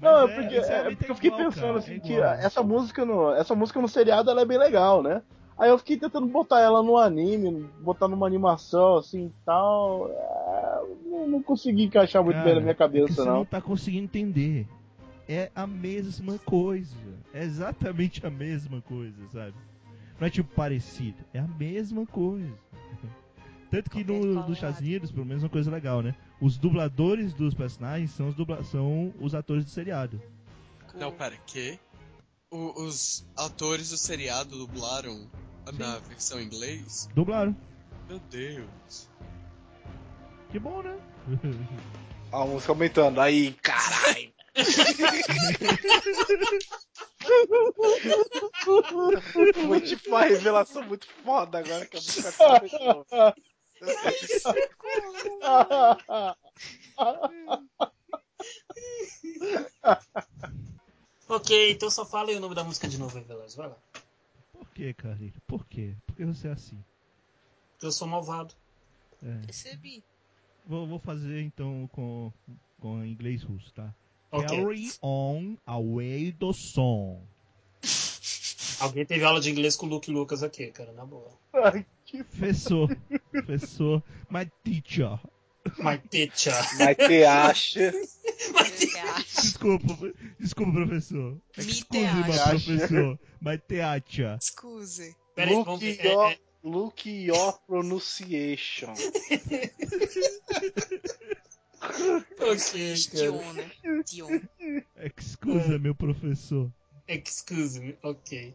Mas Não, é, porque, é, porque é eu fiquei igual, pensando cara, assim é que essa música no, essa música no seriado ela é bem legal, né? Aí eu fiquei tentando botar ela no anime, botar numa animação assim e tal. É, não, não consegui encaixar muito Cara, bem na minha é cabeça, você não. não tá conseguindo entender. É a mesma coisa. É exatamente a mesma coisa, sabe? Não é tipo parecido. É a mesma coisa. Tanto que no, Estados Unidos, pelo menos uma coisa legal, né? Os dubladores dos personagens são os, dubla são os atores do seriado. Não, pera, que? O- os atores do seriado dublaram na versão em inglês? Dublaram. Meu Deus. Que bom, né? A música aumentando. Aí, caralho. Foi tipo uma revelação muito foda agora que a música começou. Ok, então só fala aí o nome da música de novo aí, Veloz. Vai lá. Por que, Carlinhos? Por quê? Por que você é assim? Eu sou malvado. É. Percebi. Vou, vou fazer então com, com inglês russo, tá? Ok. Carry on away do som. Alguém teve aula de inglês com o Luke Lucas aqui, cara, na boa. Ai, que Professor, professor, my teacher. My teacher. Mas te acha. Você acha? Desculpa, desculpa, professor. Me Excuse te me, acha. professor. My teacher. Excuse. Peraí, Look vamos ver. your, É, é, look your pronunciation. ok, Tion, cara. né? Excusa, meu professor. Excuse me, ok.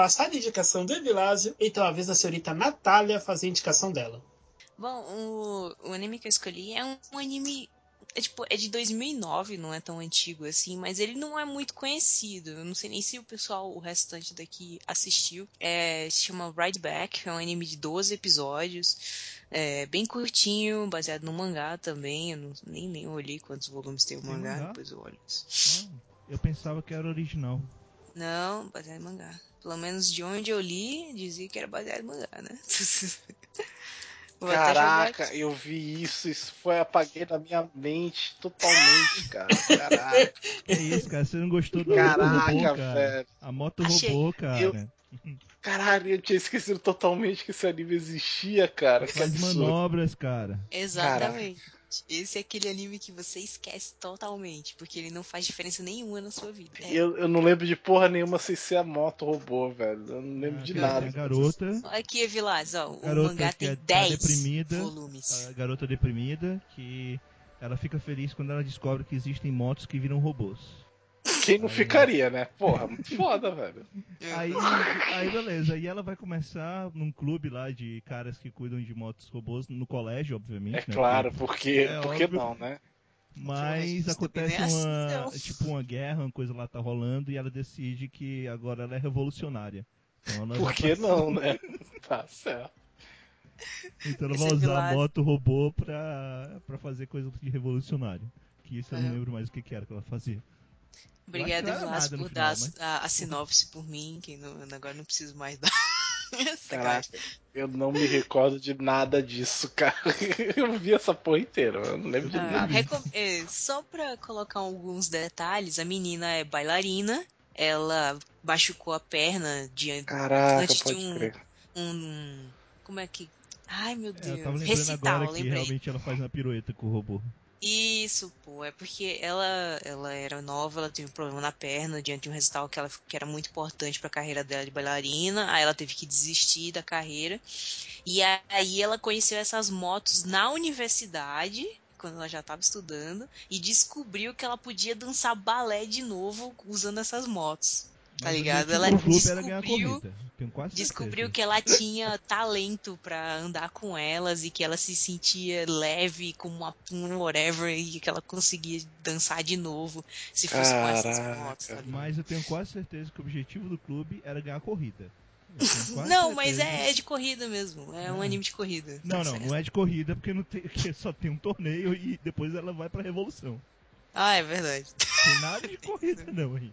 Passada a indicação do Evilásio, então a vez da senhorita Natália fazer a indicação dela. Bom, o, o anime que eu escolhi é um, um anime. É, tipo, é de 2009, não é tão antigo assim, mas ele não é muito conhecido. Eu não sei nem se o pessoal, o restante daqui, assistiu. É, se chama Ride Back, é um anime de 12 episódios. É, bem curtinho, baseado no mangá também. Eu não, nem, nem olhei quantos volumes tem o Tem mangá, mangá? depois eu olho isso. Ah, eu pensava que era original. Não, baseado em mangá. Pelo menos de onde eu li, dizia que era baseado em mangá, né? Caraca, eu vi isso, isso foi apaguei da minha mente totalmente, cara. Caraca, Que isso, cara? Você não gostou da moto Caraca, robô, cara? velho. A moto Achei. robô, cara. Eu- Caralho, eu tinha esquecido totalmente que esse anime existia, cara. Que Faz absurdo. manobras, cara. Exatamente. Esse é aquele anime que você esquece totalmente, porque ele não faz diferença nenhuma na sua vida. É. Eu, eu não lembro de porra nenhuma sem ser a moto robô, velho. Eu não lembro Ah, de cara, nada. garota, Aqui, Vilas, ó, o Garota mangá tem é- tá 10 deprimida. volumes. a garota deprimida, que ela fica feliz quando ela descobre que existem motos que viram robôs. Quem não Aí- ficaria, né? Porra, muito foda, velho. Aí, aí beleza, aí ela vai começar num clube lá de caras que cuidam de motos robôs, no colégio, obviamente. É né, claro, porque. É por que óbvio. não, né? Mas acontece é assim, uma, não. tipo uma guerra, uma coisa lá tá rolando e ela decide que agora ela é revolucionária. Então ela Por que pra- não, né? Tá certo. Então ela Esse vai é usar a moto robô pra, pra fazer coisa de revolucionário. Que isso eu não É. lembro mais o que, que era que ela fazia. Obrigada, no por final, dar mas- a, a sinopse por mim, que não, agora não preciso mais dar. Caraca, eu não me recordo de nada disso, cara. Eu vi essa porra inteira, eu não lembro de Ah, nada. Recom- é, só pra colocar alguns detalhes, a menina é bailarina, ela machucou a perna diante de um, um. Como é que. Ai meu É, Deus. eu tava lembrando Recital, agora que lembrei. realmente ela faz uma pirueta com o robô. Isso, pô, é porque ela, ela era nova, ela teve um problema na perna diante de um recital que, ela, que era muito importante pra carreira dela de bailarina, aí ela teve que desistir da carreira. E aí ela conheceu essas motos na universidade, quando ela já estava estudando, e descobriu que ela podia dançar balé de novo usando essas motos. Tá ligado? Ela do clube era ganhar descobriu corrida. Descobriu que ela tinha talento pra andar com elas e que ela se sentia leve como uma um whatever e que ela conseguia dançar de novo se fosse com essas Caraca. motos, sabe? Mas eu tenho quase certeza que o objetivo do clube era ganhar corrida. Tenho quase Não, mas é, é de corrida mesmo. É um É. anime de corrida. Não, tá não, certo. não é de corrida porque não tem, porque só tem um torneio e depois ela vai pra revolução. Ah, é verdade. Não tem nada de corrida não aí.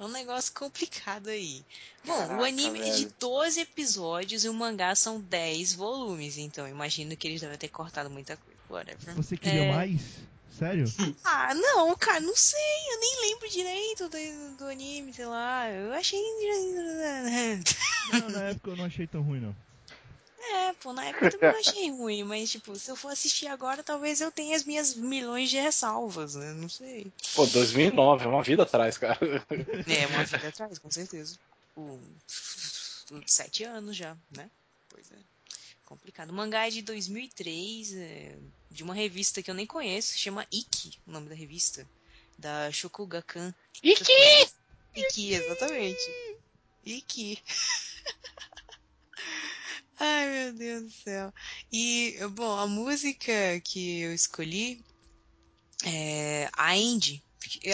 É um negócio complicado aí. Bom, Caraca, o anime é de velho. 12 episódios e o mangá são 10 volumes, então imagino que eles devem ter cortado muita coisa. Whatever. Você queria É. mais? Sério? Ah, não, cara, não sei, eu nem lembro direito do, do anime, sei lá. Eu achei. Não, na época eu não achei tão ruim não. É, pô, na época eu também não achei ruim, mas, tipo, se eu for assistir agora, talvez eu tenha as minhas milhões de ressalvas, né? Não sei. Pô, 2009, é uma vida atrás, cara. É, uma vida atrás, com certeza. O... Sete anos já, né? Pois é. Complicado. O mangá é de 2003, é, de uma revista que eu nem conheço, chama Iki, o nome da revista. Da Shokugakan. Iki! Iki, exatamente. Iki. Ai, meu Deus do céu. E, bom, a música que eu escolhi é a Indie.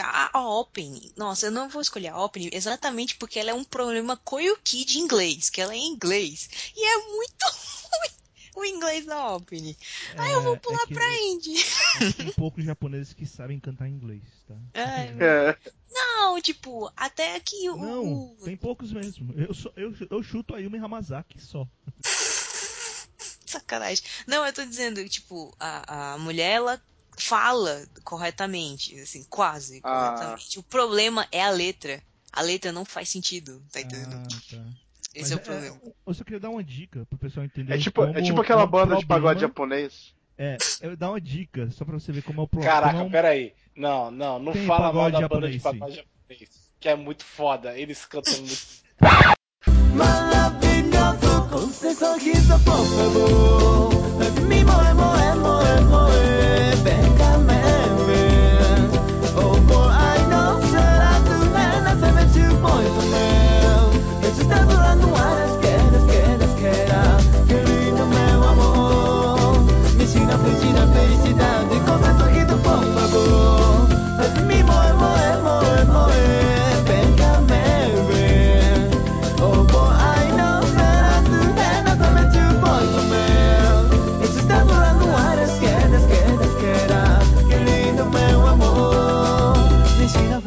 A, a Open. Nossa, eu não vou escolher a Open exatamente porque ela é um problema Koyuki de inglês, que ela é em inglês. E é muito ruim o inglês da Open. Aí eu vou pular é que, pra Indie. é tem poucos japoneses que sabem cantar inglês, tá? Ai, É. não, tipo, até que o. Não, tem poucos mesmo. Eu, só, eu, eu chuto a Yumi Hamazaki só. Sacanagem. Não, eu tô dizendo, tipo, a, a mulher, ela fala corretamente, assim, quase Ah. corretamente. O problema é a letra. A letra não faz sentido, tá entendendo? Ah, tá. Esse Mas é o problema. Eu só queria dar uma dica pro pessoal entender. É tipo, é tipo aquela é banda de pagode problema- japonês. É, eu vou dar uma dica, só pra você ver como é o problema. Caraca, como é peraí. Não, não, não Tem fala mal da banda de japonês, pagode japonês. Que é muito foda. Eles cantam muito. Maravilhoso concessões por favor Mi moe moe moe moe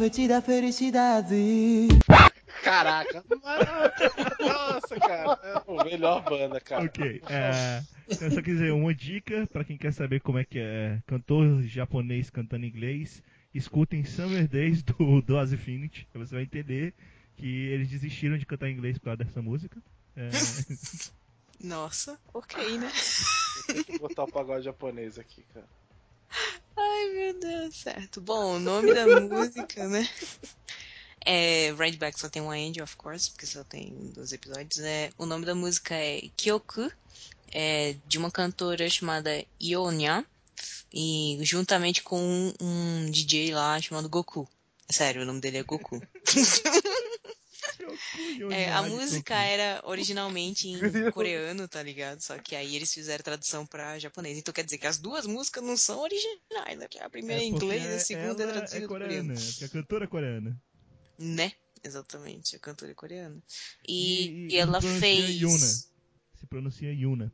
Feitiço da felicidade Caraca. Nossa, cara. É a melhor banda, cara. Ok, é, eu só quis dizer uma dica pra quem quer saber como é que é cantor japonês cantando inglês. Escutem Summer Days do, do As Infinity, que você vai entender que eles desistiram de cantar em inglês por causa dessa música. É, Nossa, ok, né? Tem que botar o pagode japonês aqui, cara. Ai, meu Deus, certo. Bom, o nome da música, né? É, Redback só tem uma end, of course, porque só tem dois episódios. É, o nome da música é Kyoku, é, de uma cantora chamada Ionia, e juntamente com um, um DJ lá chamado Goku. Sério, o nome dele é Goku. É, a música era originalmente em coreano, tá ligado? Só que aí eles fizeram tradução pra japonês. Então quer dizer que as duas músicas não são originais, né? Porque A primeira é em porque inglês e a segunda é ela traduzida é coreana, porque a cantora é coreana. Né? Exatamente, a cantora é coreana. E- E, e- ela fez. Yuna. Se pronuncia Yuna.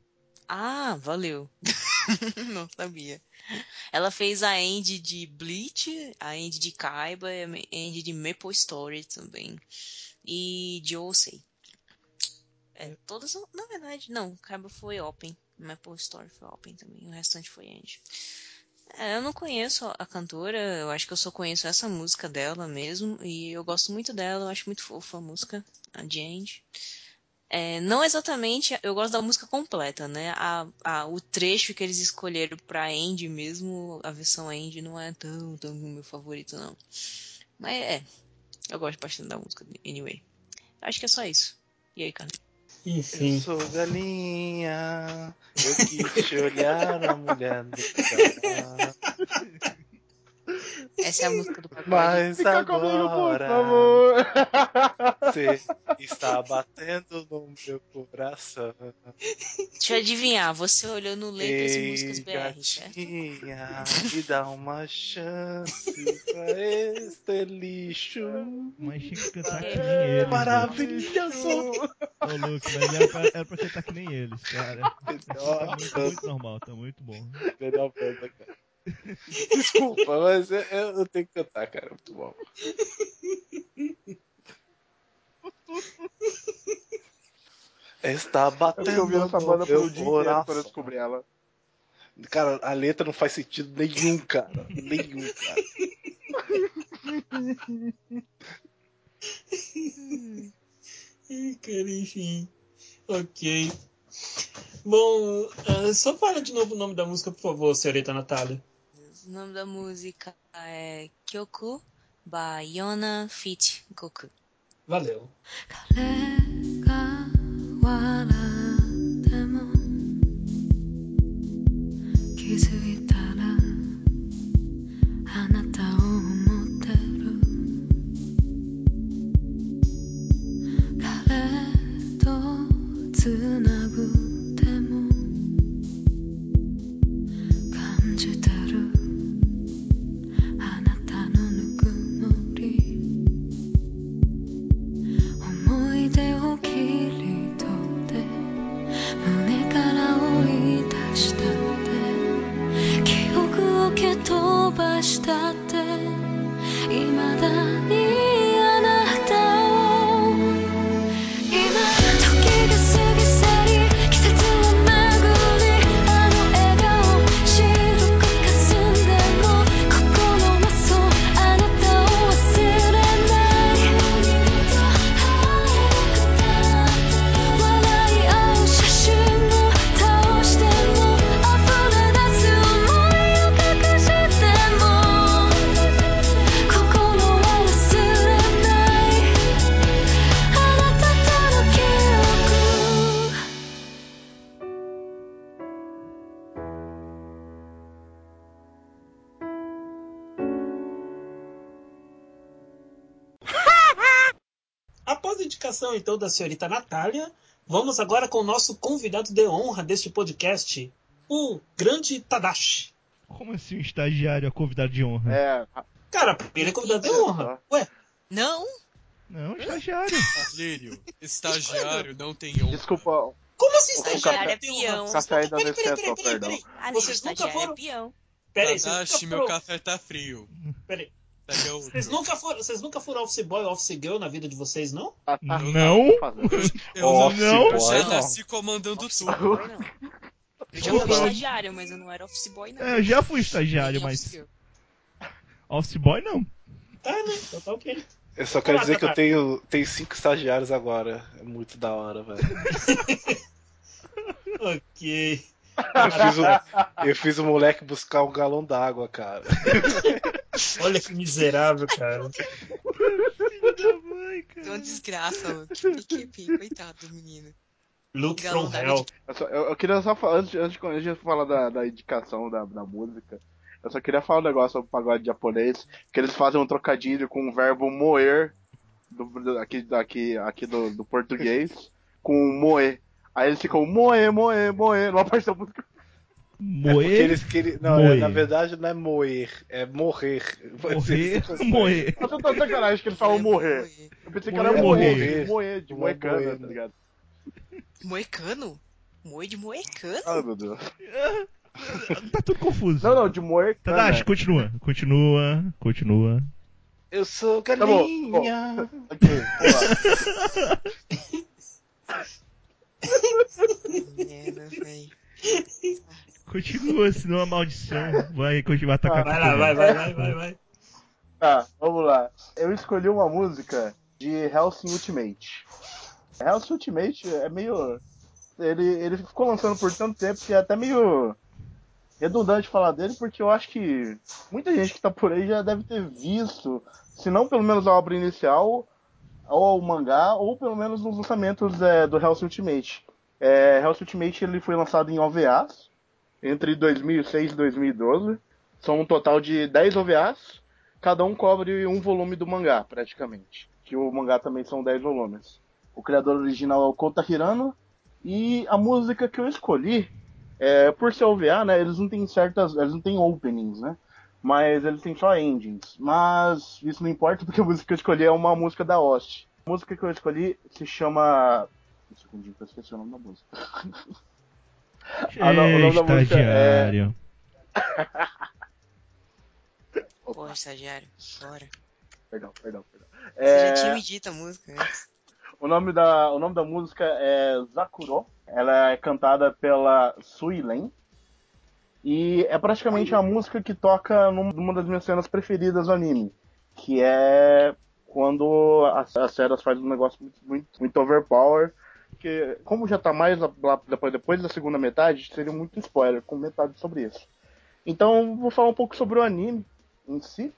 Ah, valeu. Não sabia. Ela fez a end de Bleach, a end de Kaiba e a end de Maple Story também. E de Osei. É, todas. Na verdade, não. Kaiba foi Open. Maple Story foi Open também. O restante foi end. É, eu não conheço a cantora, eu acho que eu só conheço essa música dela mesmo. E eu gosto muito dela, eu acho muito fofa a música, a Jane. É, não exatamente, eu gosto da música completa, né? A, a- o trecho que eles escolheram pra End mesmo, a versão End não é tão, tão meu favorito, não. Mas é, eu gosto bastante da música, anyway. Acho que é só isso. E aí, cara? Enfim. Eu sou galinha, eu quis te olhar a mulher do cara. Essa é a música do pagode. Mas Fica comigo, por agora favor. você está batendo no meu coração. Deixa eu adivinhar, você olhou no Letras e Ei, Músicas BR, certo? gatinha, me dá uma chance pra este lixo. Mas tinha que cantar que nem eles. Luke. Maravilhoso! Ô, Luke, mas era pra, era pra cantar que nem eles, cara. Tá muito, Nossa, muito normal, tá muito bom. melhor banda, cara. Desculpa, mas eu, eu- tenho que cantar, cara. Muito bom. Está batendo eu vi essa banda meu pelo dia inteiro quando eu coração. descobri ela. Cara, a letra não faz sentido nenhum, cara. Nenhum, cara. Cara, enfim. Ok. Bom, ah, só fala de novo o nome da música, por favor, senhorita Natália. O nome da música é Kyoku by Yona Fit Goku. Valeu. 飛ばしたって未だに da senhorita Natália, vamos agora com o nosso convidado de honra deste podcast, o grande Tadashi. Como assim um estagiário é convidado de honra? É, Cara, ele é convidado de honra. Ué, Não? Não, estagiário. Lírio, estagiário não tem honra. desculpa, como assim O Estagiário é tem honra? peão. o café ainda peraí, peraí, perdão. Vocês nunca foram- é peão. Peraí, Tadashi, meu café tá frio. Peraí, vocês nunca foram, vocês nunca foram office boy ou office girl na vida de vocês, não? Tá, tá, Não. fazendo. Eu, Office não, eu já não. nasci comandando Office tudo. boy, não. Eu já fui estagiário, mas eu não era office boy, não. É, eu já fui estagiário, office mas girl. office boy não. Tá, né? Então tá ok. Eu só quero dizer que eu tenho, tenho cinco estagiários agora. É muito da hora, velho. Ok. Eu fiz, o, eu fiz o moleque buscar um galão d'água, cara. Olha que miserável, cara. Filho da mãe, cara. desgraça, mano. Que coitado do menino. Look Galão from hell. Eu, só- eu- eu queria só falar, antes, antes, de- antes de falar da, da indicação da, da música, eu só queria falar um negócio sobre o pagode japonês, que eles fazem um trocadilho com o verbo moer, do, do- aqui, aqui, aqui do, do português, com moer. Aí eles ficam moer, moer, moer, numa parte da música. É Moer, eles queriam. Não, é, moer. na verdade não é moer, é morrer. morrer, moer. Eu tô tão sacanagem que eles falam morrer. Eu pensei que era Moer, moer, morrer. de moer, de Não é moer, tá ligado? Moecano? Moe de moecano? Ai, meu Deus. Tá tudo confuso. Não, não, de moecana. Tadashi, continua. Continua, continua. Eu sou bom, galinha. Ok, vamos lá. Merda, véi. Continua, senão a maldição vai continuar atacando. Vai lá, vai, vai, vai, vai, vai. Tá, vamos lá. Eu escolhi uma música de Hellsing Ultimate. Hellsing Ultimate é meio. Ele, ele ficou lançando por tanto tempo que é até meio redundante falar dele, porque eu acho que muita gente que tá por aí já deve ter visto, se não pelo menos a obra inicial, ou o mangá, ou pelo menos nos lançamentos é, do Hellsing Ultimate. É, Hellsing Ultimate ele foi lançado em OVAs entre 2006 e 2012. São um total de 10 OVAs cada um cobre um volume do mangá, praticamente. Que o mangá também são 10 volumes. O criador original é o Kota Hirano. E a música que eu escolhi, é, por ser OVA, né, eles não têm certas. Eles não têm openings, né? Mas eles têm só endings. Mas isso não importa porque a música que eu escolhi é uma música da Host. A música que eu escolhi se chama. Um segundinho que eu esqueci o nome da música. Ah, não, o nome da música é- estagiário. Porra, estagiário. Bora. Perdão, perdão, perdão. Você É, já tinha me dito a música antes. O nome da, o nome da música é Zakuro. Ela é cantada pela Sui Len. E é praticamente a música que toca num- numa das minhas cenas preferidas do anime. Que é quando as, as faz um negócio muito, muito, muito overpower. Que, como já tá mais lá, depois, depois da segunda metade, seria muito spoiler com metade sobre isso. Então, vou falar um pouco sobre o anime em si.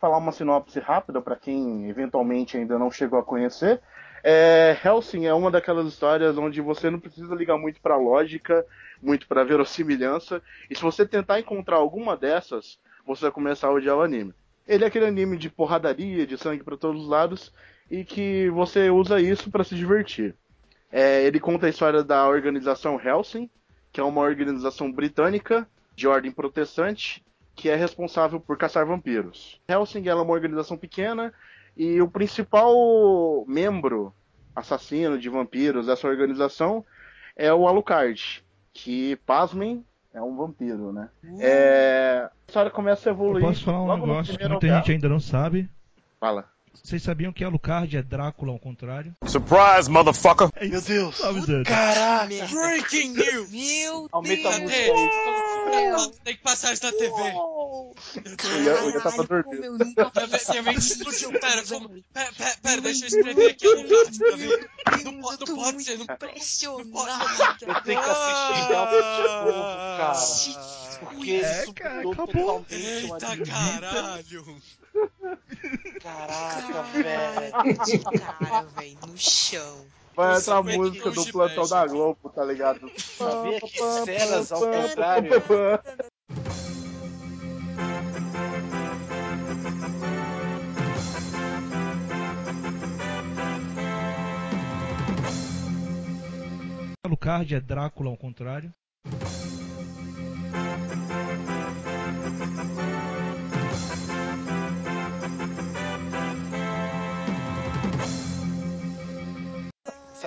Falar uma sinopse rápida para quem eventualmente ainda não chegou a conhecer. É, Helsing é uma daquelas histórias onde você não precisa ligar muito pra lógica, muito pra verossimilhança, e se você tentar encontrar alguma dessas, você vai começar a odiar o anime. Ele é aquele anime de porradaria, de sangue pra todos os lados, e que você usa isso pra se divertir. É, ele conta a história da organização Helsing, que é uma organização britânica de ordem protestante, que é responsável por caçar vampiros. Helsing é uma organização pequena, e o principal membro assassino de vampiros dessa organização é o Alucard, que, pasmem, é um vampiro, né? É... A história começa a Eu evoluir. posso falar um negócio que muita OVA. gente ainda não sabe. Fala. Vocês sabiam que Alucard é Drácula ao contrário? Surprise, motherfucker! Meu Deus! Merda. Breaking news! Meu Aumenta a Deus música Cadê? aí. Tem que passar isso na TV. Eu ia- eu tava Caralho, dormindo. como eu nunca Minha, minha mente explodiu. Pera, como, pera, pera, pera, deixa eu escrever aqui Lucard pra ver. Não, pode- não pode ser, não impressionado. Eu tenho que assistir Hellsing de novo, cara. Porque É, cara, superou acabou. Eita caralho! Caraca, velho. Cara, velho, no chão. Vai entrar a música do plantão da Globo, tá ligado? Sabia que cenas ao contrário. Alucard é Drácula ao contrário.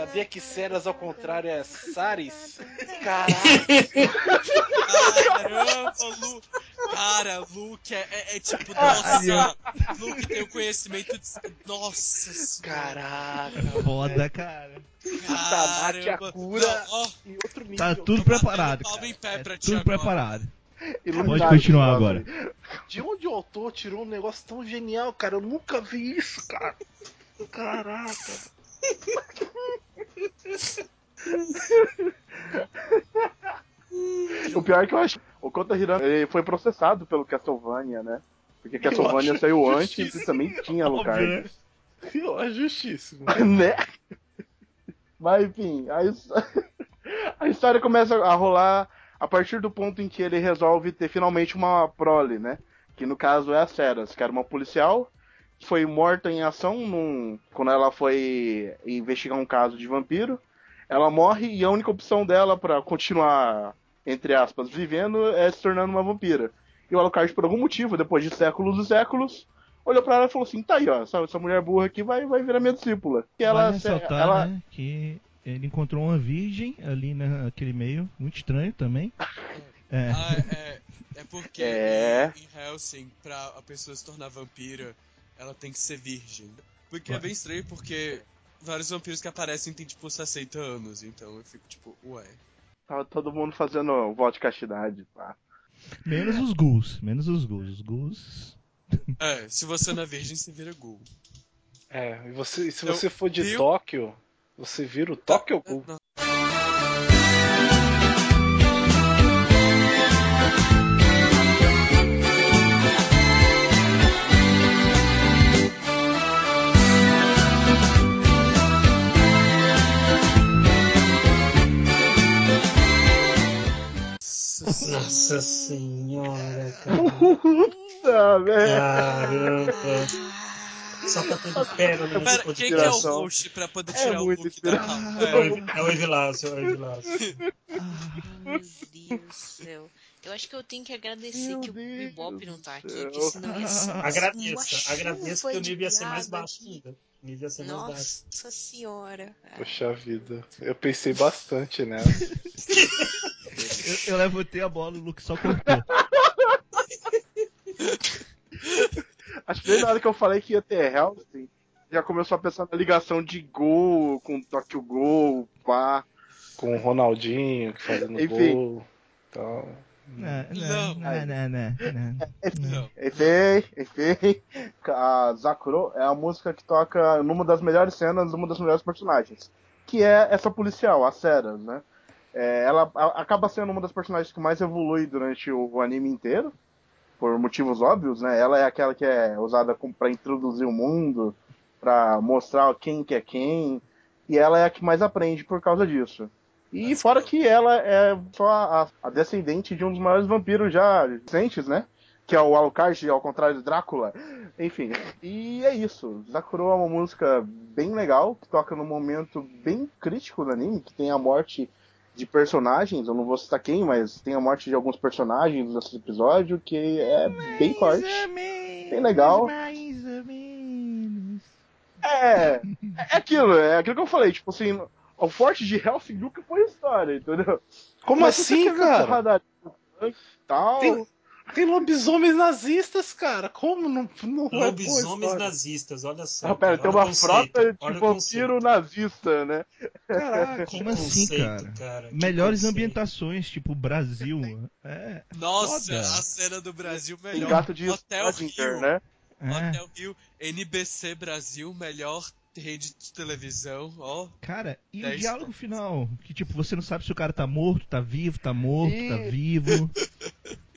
Sabia que cenas ao contrário é Saris? Caraca! Caramba, Lu. Cara, Luke é, é- é tipo, nossa. Luke tem o conhecimento de. Nossa. Caraca! Foda, cara. Tamate, a cura Não, ó, e outro nível. Tá tudo preparado. cara. em pé É tudo preparado. Pode continuar agora. De onde o autor tirou um negócio tão genial, cara? Eu nunca vi isso, cara. Caraca. O pior é que eu acho o Kota Hirano ele foi processado pelo Castlevania, né? Porque Castlevania saiu antes e também tinha Alucard. Eu acho justíssimo. né? Mas enfim, a, a história começa a rolar a partir do ponto em que ele resolve ter finalmente uma prole, né? Que no caso é a Ceras, que era uma policial foi morta em ação num- quando ela foi investigar um caso de vampiro. Ela morre e a única opção dela pra continuar, entre aspas, vivendo é se tornando uma vampira. E o Alucard, por algum motivo, depois de séculos e séculos, olhou pra ela e falou assim: tá aí, ó, essa, essa mulher burra aqui vai, vai virar minha discípula. E ela, vale ressaltar, ela, né, que ele encontrou uma virgem ali naquele meio, muito estranho também. É, Ah, é, é porque É. em em Helsing, pra a pessoa se tornar vampira, ela tem que ser virgem. Porque é bem estranho, porque vários vampiros que aparecem têm, tipo, 60 anos, então eu fico tipo, ué. Tava todo mundo fazendo voto de castidade, pá. menos os ghouls, menos os ghouls. Os ghouls... É, se você não é virgem, você vira ghoul. É, e você, e se Eu- você for de eu- Tóquio, você vira o Tóquio Ghoul. Nossa senhora, cara. Puta, velho. Caramba. Só tá tendo pérola nesse Pera, quem que é o host pra poder É tirar o muita look da? É o é o Evilácio, é o Evilácio. Meu Deus do céu. Eu acho que eu tenho que agradecer Meu que o Bebop não tá aqui, céu. que senão ia ser Agradeça, agradeça que o nível ia ser mais baixo aqui. ainda. O nível ia ser mais baixo. Nossa senhora. Poxa vida. Eu pensei bastante nela. Eu, eu levantei a bola, o Luke só cortou. Acho que desde a hora que eu falei que ia ter Hellsing, já começou a pensar na ligação de gol com Tokyo Gol, pá. Com o Ronaldinho que fazendo Enfim. gol. Tal. Não, Não. não, não, não, não. Enfim, enfim. A Zakuro é a música que toca numa das melhores cenas, uma das melhores personagens. Que é essa policial, a Ceras, né? É, ela a- acaba sendo uma das personagens que mais evolui durante o, o anime inteiro. Por motivos óbvios, né? Ela é aquela que é usada pra introduzir o mundo, pra mostrar quem que é quem. E ela é a que mais aprende por causa disso. E fora que ela é só a, a descendente de um dos maiores vampiros já recentes, né? Que é o Alucard, ao contrário do Drácula. Enfim, e é isso. Zakuro é uma música bem legal, que toca num momento bem crítico do anime, que tem a morte de personagens, eu não vou citar quem, mas tem a morte de alguns personagens nesse episódio, que é bem forte. Bem legal. Mais ou menos. É, é aquilo, é aquilo que eu falei, tipo assim, o forte de Hellsing nunca foi a história, entendeu? Como Mas assim, cara? Tal, Tem- Tem lobisomens nazistas, cara. Como não, não é Lobisomens história? nazistas, olha só. Ah, pera, cara, tem uma conceito, frota de vampiro nazista, né? Caraca. Como assim, conceito, cara? cara, que Melhores conceito. ambientações, tipo Brasil. É, Nossa, Foda. a cena do Brasil Tem melhor. gato de Hotel Rio. né? é. Hotel Rio, NBC Brasil, melhor rede de televisão, ó. Cara, e o diálogo final? Que tipo, você não sabe se o cara tá morto, tá vivo, tá morto, tá E- vivo.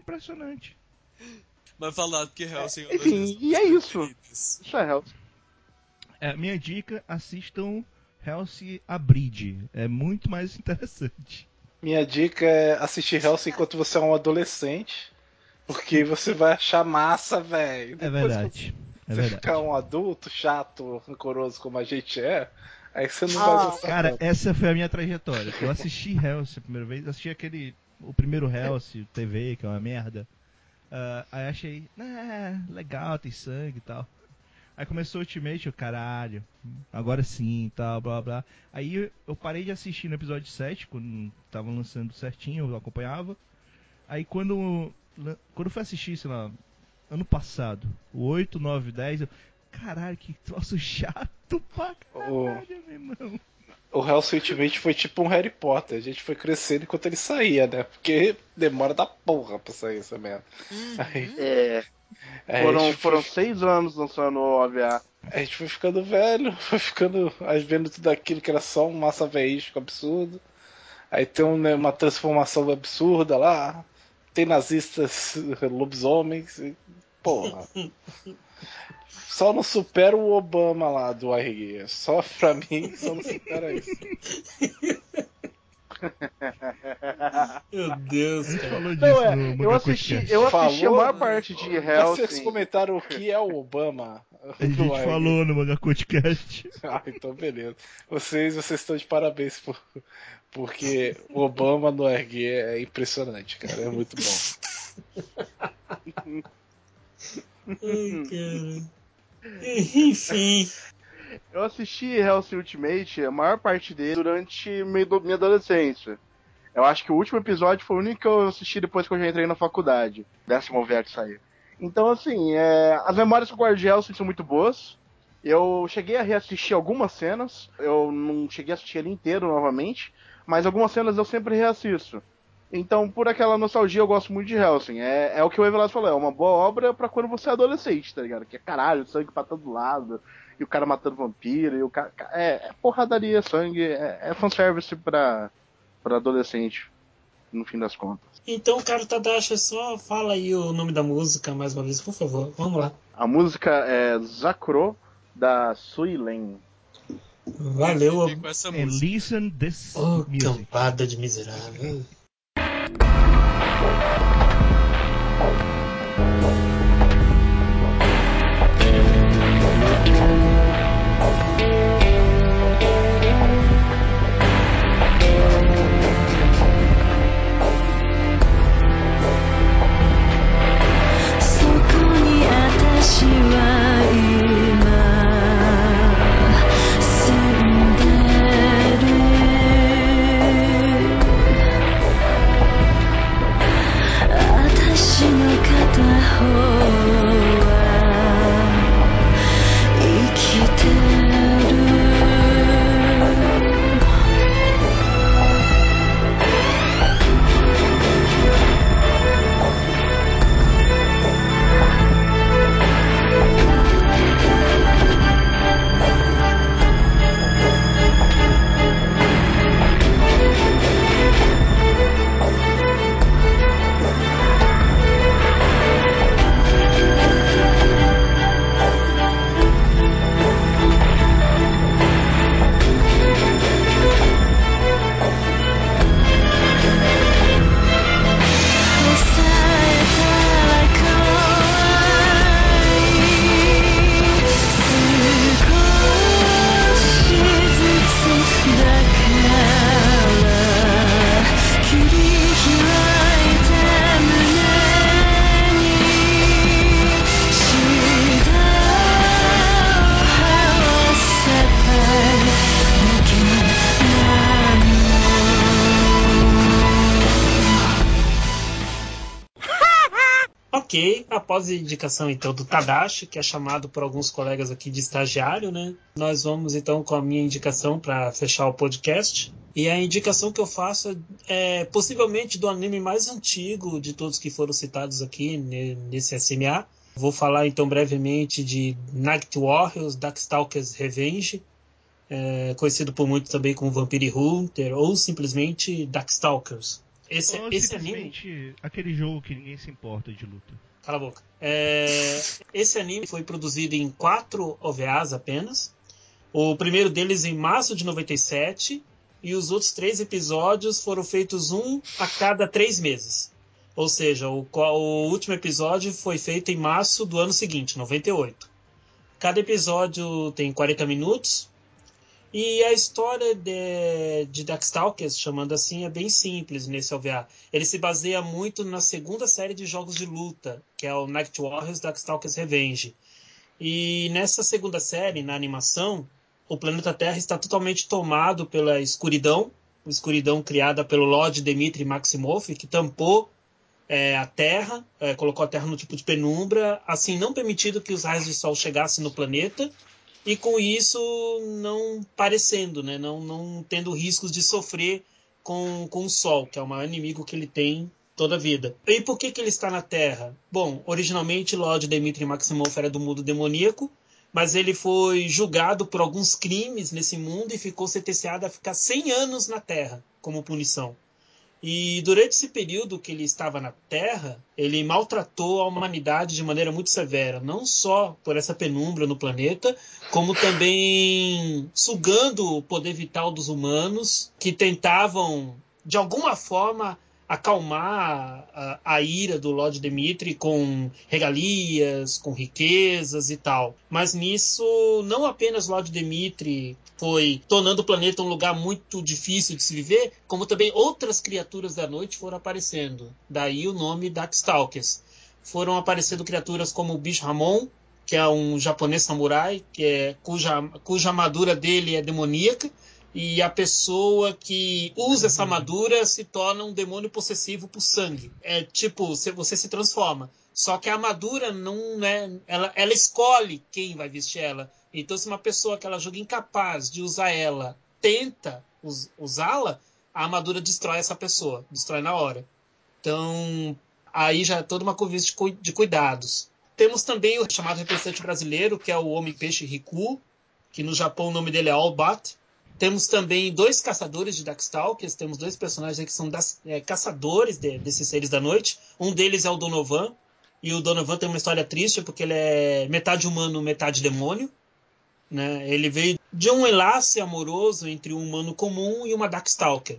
Impressionante. Mas falar que Helsing é, enfim, uma das e é isso. Isso é Hellsing. É, minha dica, assistam Hellsing a Bridge. É muito mais interessante. Minha dica é assistir Hellsing enquanto você é um adolescente. Porque você vai achar massa, velho. É verdade. É Você verdade. ficar um adulto, chato, rancoroso como a gente é, aí você não Ah, vai gostar. Cara, tanto. essa foi a minha trajetória. Eu assisti Hellsing a primeira vez, assisti aquele. O primeiro Hellsing TV, que é uma merda. Ah, aí achei, ah, legal, tem sangue e tal. Aí começou o Ultimate, eu, caralho, agora sim e tal, blá blá. Aí eu- eu parei de assistir no episódio 7, quando tava lançando certinho, eu acompanhava. Aí quando, quando eu fui assistir, sei lá, ano passado, o 8, 9, 10, eu, caralho, que troço chato pra caralho, meu irmão. O Hell's Ultimate foi tipo um Harry Potter. A gente foi crescendo enquanto ele saía, né? Porque demora da porra pra sair essa merda. Aí, É, aí a foram, gente foram foi- seis anos lançando o OVA. A gente foi ficando velho, foi ficando. Aí vendo tudo aquilo que era só um massa veístico absurdo. Aí tem um, né, uma transformação absurda lá. Tem nazistas lobisomens. e- Porra. Só não supera o Obama lá do RG. Só pra mim, só não supera isso. Meu Deus, A falou disso Não, é, no eu assisti, eu assisti a Falou? maior parte de Vocês Hellsing. comentaram o que é o Obama? A gente falou no Mangá Podcast. Ah, então beleza. Vocês, vocês estão de parabéns por, porque o Obama no RG é impressionante, cara. É muito bom. Ai, cara. Enfim. Eu assisti Hellsing Ultimate, a maior parte dele, durante minha do- minha adolescência. Eu acho que o último episódio foi o único que eu assisti depois que eu já entrei na faculdade. Décimo OVA que saiu. Então, assim, é, as memórias que eu de Hellsing são muito boas. Eu cheguei a reassistir algumas cenas. Eu não cheguei a assistir ele inteiro novamente. Mas algumas cenas eu sempre reassisto. Então, por aquela nostalgia, eu gosto muito de Hellsing. É, é o que o Everlast falou, é uma boa obra pra quando você é adolescente, tá ligado? Que é caralho, sangue pra todo lado, e o cara matando vampiro, e o cara. É, é porradaria, sangue, é, é fanservice pra, pra adolescente, no fim das contas. Então, cara, Tadashi, só fala aí o nome da música mais uma vez, por favor. Vamos lá. A música é Zakuro, da Suilen. Valeu. Música. listen this Oh, music. campada de miserável.「そこに私は今住んでる」「私の Oh. Ok, após a indicação então do Tadashi, que é chamado por alguns colegas aqui de estagiário, né? Nós vamos então com a minha indicação para fechar o podcast. E a indicação que eu faço é possivelmente do anime mais antigo de todos que foram citados aqui ne- nesse SMA. Vou falar então brevemente de Night Warriors, Darkstalkers Revenge, é, conhecido por muitos também como Vampire Hunter ou simplesmente Darkstalkers. Esse, Ou esse anime simplesmente aquele jogo que ninguém se importa de luta. Cala a boca. É, esse anime foi produzido em quatro OVAs apenas. O primeiro deles em março de 97 e os outros três episódios foram feitos um a cada três meses. Ou seja, o, o último episódio foi feito em março do ano seguinte, 98. Cada episódio tem 40 minutos. E a história de, de Darkstalkers, chamando assim, é bem simples nesse OVA. Ele se baseia muito na segunda série de jogos de luta, que é o Night Warriors Darkstalkers Revenge. E nessa segunda série, na animação, o planeta Terra está totalmente tomado pela escuridão, escuridão criada pelo Lord Dmitry Maximov, que tampou é, a Terra, é, colocou a Terra no tipo de penumbra, assim não permitindo que os raios de sol chegassem no planeta e com isso não parecendo, né? não, não tendo riscos de sofrer com, com o Sol, que é o maior inimigo que ele tem toda a vida. E por que, que ele está na Terra? Bom, originalmente Lord Dmitry Maximoff era do mundo demoníaco, mas ele foi julgado por alguns crimes nesse mundo e ficou sentenciado a ficar 100 anos na Terra como punição. E durante esse período que ele estava na Terra, ele maltratou a humanidade de maneira muito severa, não só por essa penumbra no planeta, como também sugando o poder vital dos humanos que tentavam, de alguma forma, acalmar a, a, ira do Lord Dimitri com regalias, com riquezas e tal. Mas nisso, não apenas Lord Dimitri foi tornando o planeta um lugar muito difícil de se viver, como também outras criaturas da noite foram aparecendo. Daí o nome Darkstalkers. Foram aparecendo criaturas como o Bicho Ramon, que é um japonês samurai, que é, cuja, cuja armadura dele é demoníaca, e a pessoa que usa essa armadura se torna um demônio possessivo por sangue. É tipo, você se transforma. Só que a armadura não é. Ela, ela escolhe quem vai vestir ela. Então, se uma pessoa que ela julga incapaz de usar ela tenta us, usá-la, a armadura destrói essa pessoa, destrói na hora. Então, aí já é toda uma convite de, de cuidados. Temos também o chamado representante brasileiro, que é o Homem-Peixe Riku, que no Japão o nome dele é Albat temos também dois caçadores de Darkstalkers, temos dois personagens que são das, é, caçadores de, desses seres da noite. Um deles é o Donovan, e o Donovan tem uma história triste porque ele é metade humano, metade demônio. Né? Ele veio de um enlace amoroso entre um humano comum e uma Darkstalker.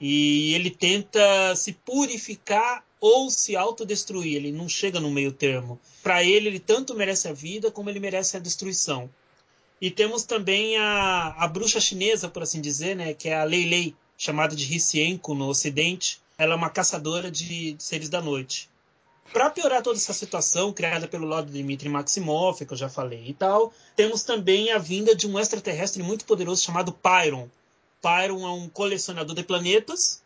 E ele tenta se purificar ou se autodestruir, ele não chega no meio termo. Para ele, ele tanto merece a vida como ele merece a destruição. E temos também a, a bruxa chinesa, por assim dizer, né, que é a Lei Lei, chamada de Hsienko no Ocidente. Ela é uma caçadora de, de seres da noite. Para piorar toda essa situação, criada pelo Lord Dmitry Maximoff, que eu já falei e tal, temos também a vinda de um extraterrestre muito poderoso chamado Pyron. Pyron é um colecionador de planetas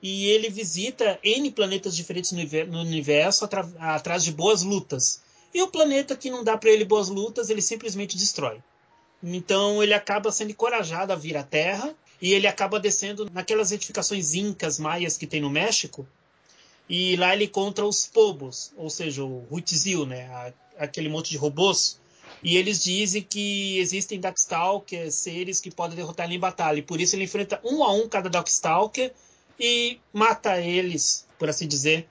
e ele visita N planetas diferentes no universo atrás de boas lutas. E o planeta que não dá para ele boas lutas, ele simplesmente destrói. Então ele acaba sendo encorajado a vir à Terra e ele acaba descendo naquelas edificações incas maias que tem no México. E lá ele encontra os pobos, ou seja, o Huitzil, né, aquele monte de robôs. E eles dizem que existem Darkstalker, seres que podem derrotar ele em batalha. E por isso ele enfrenta um a um cada Darkstalker e mata eles, por assim dizer.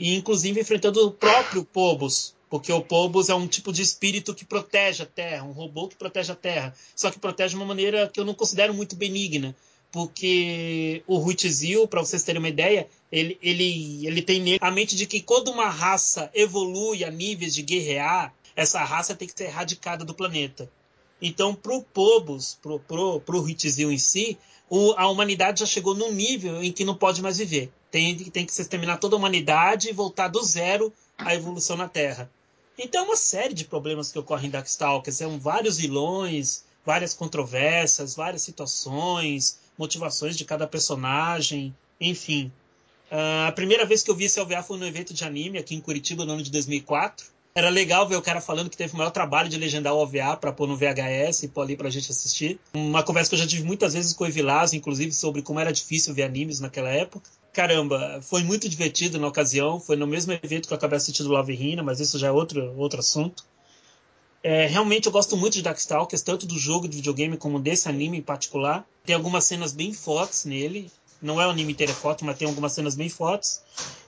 E inclusive enfrentando o próprio Pobos, porque o Pobos é um tipo de espírito que protege a Terra, um robô que protege a Terra. Só que protege de uma maneira que eu não considero muito benigna. Porque o Huitzil, para vocês terem uma ideia, ele, ele, ele tem a mente de que quando uma raça evolui a níveis de guerrear, essa raça tem que ser erradicada do planeta. Então, para o Pobos, para pro, pro em si, o, a humanidade já chegou num nível em que não pode mais viver. Tem, tem que se exterminar toda a humanidade e voltar do zero à evolução na Terra. Então é uma série de problemas que ocorrem em Darkstalkers. São vários vilões, várias controvérsias, várias situações, motivações de cada personagem, enfim. Uh, a primeira vez que eu vi esse OVA foi no evento de anime aqui em Curitiba no ano de 2004. Era legal ver o cara falando que teve o maior trabalho de legendar o OVA para pôr no VHS e pôr ali pra gente assistir. Uma conversa que eu já tive muitas vezes com o Evilás, inclusive, sobre como era difícil ver animes naquela época caramba, foi muito divertido na ocasião. Foi no mesmo evento que eu acabei assistindo Love Hina, mas isso já é outro, outro assunto. É, realmente eu gosto muito de Darkstalkers, tanto do jogo de videogame como desse anime em particular. Tem algumas cenas bem fortes nele. Não é o anime inteiro é mas tem algumas cenas bem fortes.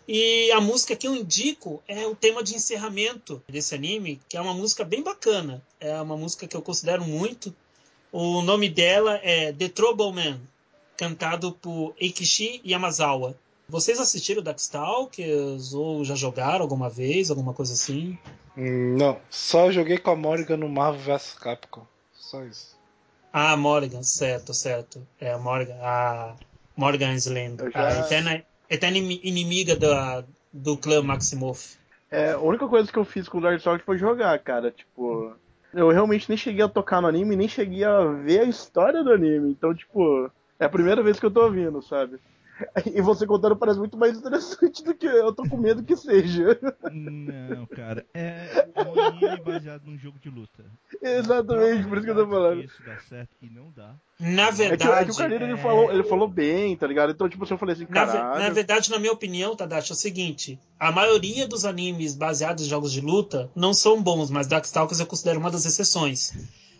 E a música que eu indico é o tema de encerramento desse anime, que é uma música bem bacana. É uma música que eu considero muito. O nome dela é The Trouble Man, cantado por Eikishi Yamazawa. Vocês assistiram Darkstalkers ou já jogaram alguma vez, alguma coisa assim? Não, só joguei com a Morrigan no Marvel vs Capcom. Só isso. Ah, Morrigan, certo, certo. É a Morrigan, a Morrigan Slam, já... a eterna, eterna inimiga da, do clã Maximoff. É, a única coisa que eu fiz com o Darkstalkers foi jogar, cara. Tipo, eu realmente nem cheguei a tocar no anime, nem cheguei a ver a história do anime. Então, tipo, é a primeira vez que eu tô ouvindo, sabe? E você contando parece muito mais interessante do que eu tô com medo que seja. Não, cara. É um anime baseado num jogo de luta. Exatamente, por isso que eu tô falando. Isso dá certo e não dá. Na É que, é verdade, que o Carneiro ele é- falou, ele falou bem, tá ligado? Então, tipo assim, eu falei assim, na, ve- caralho. na verdade, na minha opinião, Tadashi, é o seguinte: a maioria dos animes baseados em jogos de luta não são bons, mas Darkstalkers eu considero uma das exceções.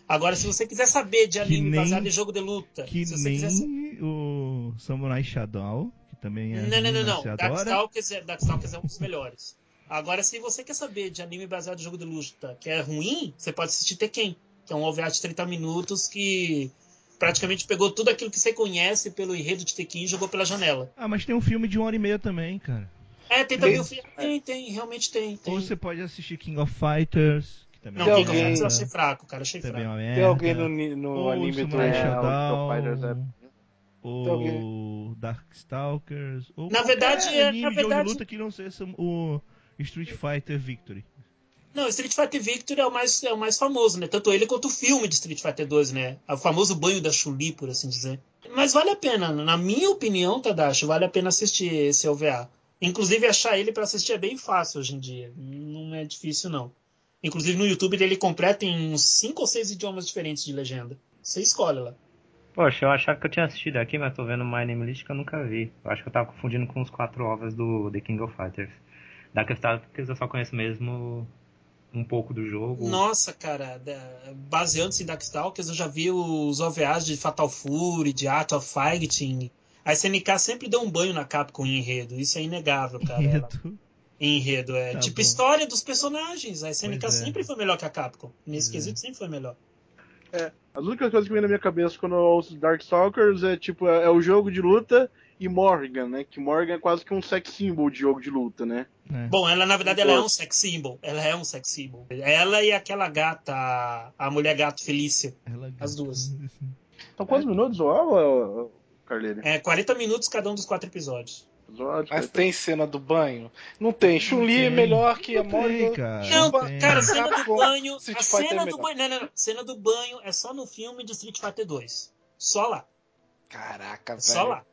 Agora, se você quiser saber de anime nem- baseado em jogo de luta, Que se você quiser nem o Samurai Shadow, que também é. Não, não, não, não. Darkstalkers é, Darkstalkers é um dos melhores. Agora, se você quer saber de anime baseado em jogo de luta que é ruim, você pode assistir Tekken, que é um OVA de 30 minutos que praticamente pegou tudo aquilo que você conhece pelo enredo de Tekken e jogou pela janela. Ah, mas tem um filme de uma hora e meia também, cara. É, tem também o Tem- filme. Tem, tem, realmente tem. tem. Ou você pode assistir King of Fighters, também Não, é Tem King of alguém- Fighters eu achei fraco, cara. Achei Também é fraco. merda. Tem alguém no, no Ou anime do. É, o of é- ou Darkstalkers, ou Na verdade, é- anime na verdade- de luta que não seja o Street Fighter Victory. Não, Street Fighter Victory é o mais, é o mais famoso, né? Tanto ele quanto o filme de Street Fighter 2, né? O famoso banho da Chun-Li, por assim dizer. Mas vale a pena, na minha opinião, Tadashi, vale a pena assistir esse OVA. Inclusive, achar ele pra assistir é bem fácil hoje em dia. Não é difícil, não. Inclusive, no YouTube ele completa em uns 5 ou 6 idiomas diferentes de legenda. Você escolhe lá. Poxa, eu achava que eu tinha assistido aqui, mas tô vendo My Name List que eu nunca vi. Eu acho que eu tava confundindo com os quatro ovos do The King of Fighters. Darkstalkers eu só conheço mesmo um pouco do jogo. Nossa, cara, da- baseando-se em Darkstalkers, eu já vi os OVAs de Fatal Fury, de Art of Fighting. A SNK sempre deu um banho na Capcom em enredo, isso é inegável, cara. Ela- Enredo. Em enredo, é. Tá tipo, bom. história dos personagens. A SNK Pois é. sempre foi melhor que a Capcom. Nesse Pois é. quesito, sempre foi melhor. As únicas coisas que vem na minha cabeça quando eu ouço Darkstalkers é tipo, é, é o jogo de luta e Morgan, né? Que Morgan é quase que um sex symbol de jogo de luta, né? É. Bom, ela, na verdade, ela é um sex symbol. Ela é um sex symbol. Ela e aquela gata, a- mulher gato Felícia. Ela- As duas. Então quantos minutos, ô, ô, ô, Carleiro? É 40 minutos cada um dos quatro episódios. Episódio, Mas tem cena do banho? Não tem. Chun-Li é melhor que a Não tem, Morgan. cara. Não, cara, cena do banho. A Fighter é cena do melhor. banho. Não, não, não. Cena do banho é só no filme de Street Fighter 2. Só lá. Caraca, Só velho. lá.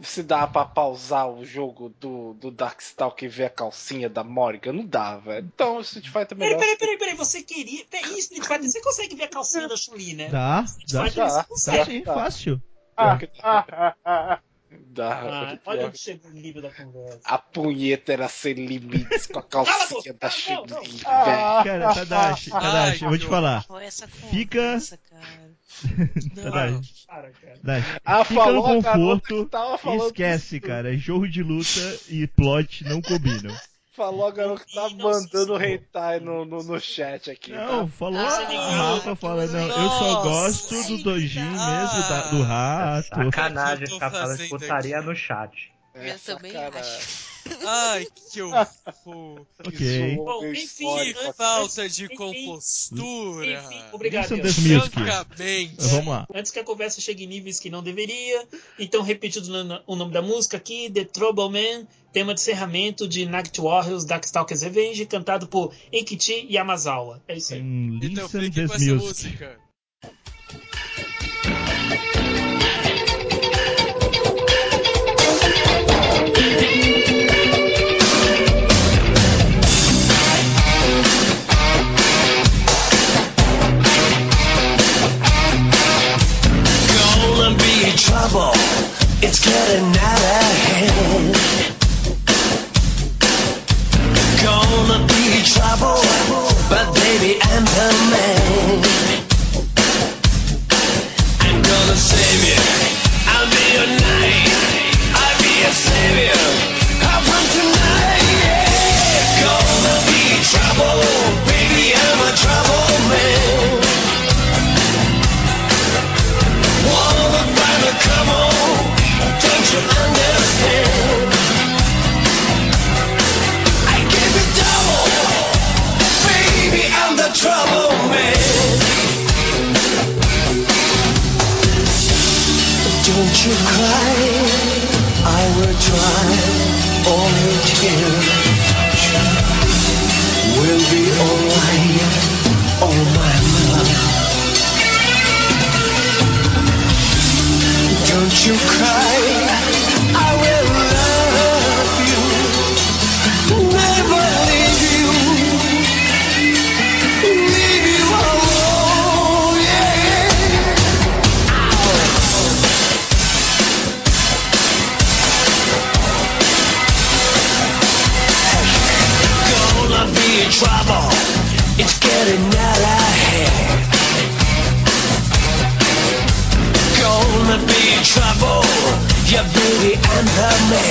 Se dá pra pausar o jogo do, do Darkstalker e ver a calcinha da Morgan? Não dá, velho. Então, Street Fighter é Peraí, melhor. peraí, peraí, peraí. Você queria. Peraí, Street Fighter, você consegue ver a calcinha da Chun-Li, né? Dá, Street dá, Fighter dá, você dá consegue. sim, fácil. Ah, ah, ah, ah. Dá. Ah, olha onde chegou o nível da conversa. A punheta era sem limites com a calcinha da. Chun-Li, velho. Cara, Tadashi, Tadashi, eu vou te que falar. Essa Fica-. Tadashi. Tadashi. Ah, Fica no conforto que tava e falando esquece, cara. Jogo de luta e plot não combinam. Falou a garota que tá mandando hentai no, no, no chat aqui. Não, tá? falou Ah, a. Rafa, fala, não, eu só gosto do Dojin mesmo, da- do rato. Sacanagem ficar falando putaria aqui. no chat. É, eu também acho. Ai, que horror. Ok. Bom, enfim, Falta de Enfim, compostura. Enfim, obrigado. Music. Francamente. Vamos lá. Antes que a conversa chegue em níveis que não deveria, então repetindo o no- o nome da música aqui, The Trouble Man, tema de encerramento de Night Warriors Darkstalkers Revenge, cantado por Enkichi Yamazawa. É isso aí. Então, Então fique com essa music. música. Trouble. It's getting out of hand. Gonna be trouble, but baby I'm the man. I'm gonna save you. I'll be your knight. I'll be your savior. Don't you cry, I will try, all tears will be alright, oh my love. Don't you cry, Help me.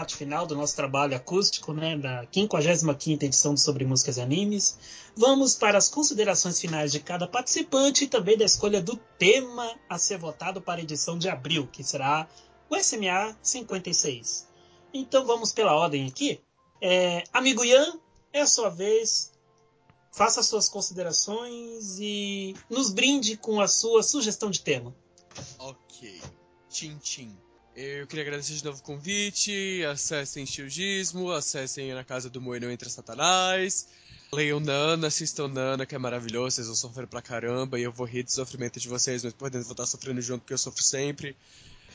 Parte final do nosso trabalho acústico, né, da 55ª edição do Sobre Músicas e Animes. Vamos para as considerações finais de cada participante e também da escolha do tema a ser votado para a edição de abril, que será o SMA 56. Então vamos pela ordem aqui. É, amigo Ian, é a sua vez. Faça suas considerações e nos brinde com a sua sugestão de tema. Ok. Tchim, tchim. Eu queria agradecer de novo o convite. Acessem Shiugismo, acessem Na Casa do Moinão Entre Satanás. Leiam Nana, assistam Nana, que é maravilhoso. Vocês vão sofrer pra caramba e eu vou rir do sofrimento de vocês, mas por dentro vou estar sofrendo junto porque eu sofro sempre.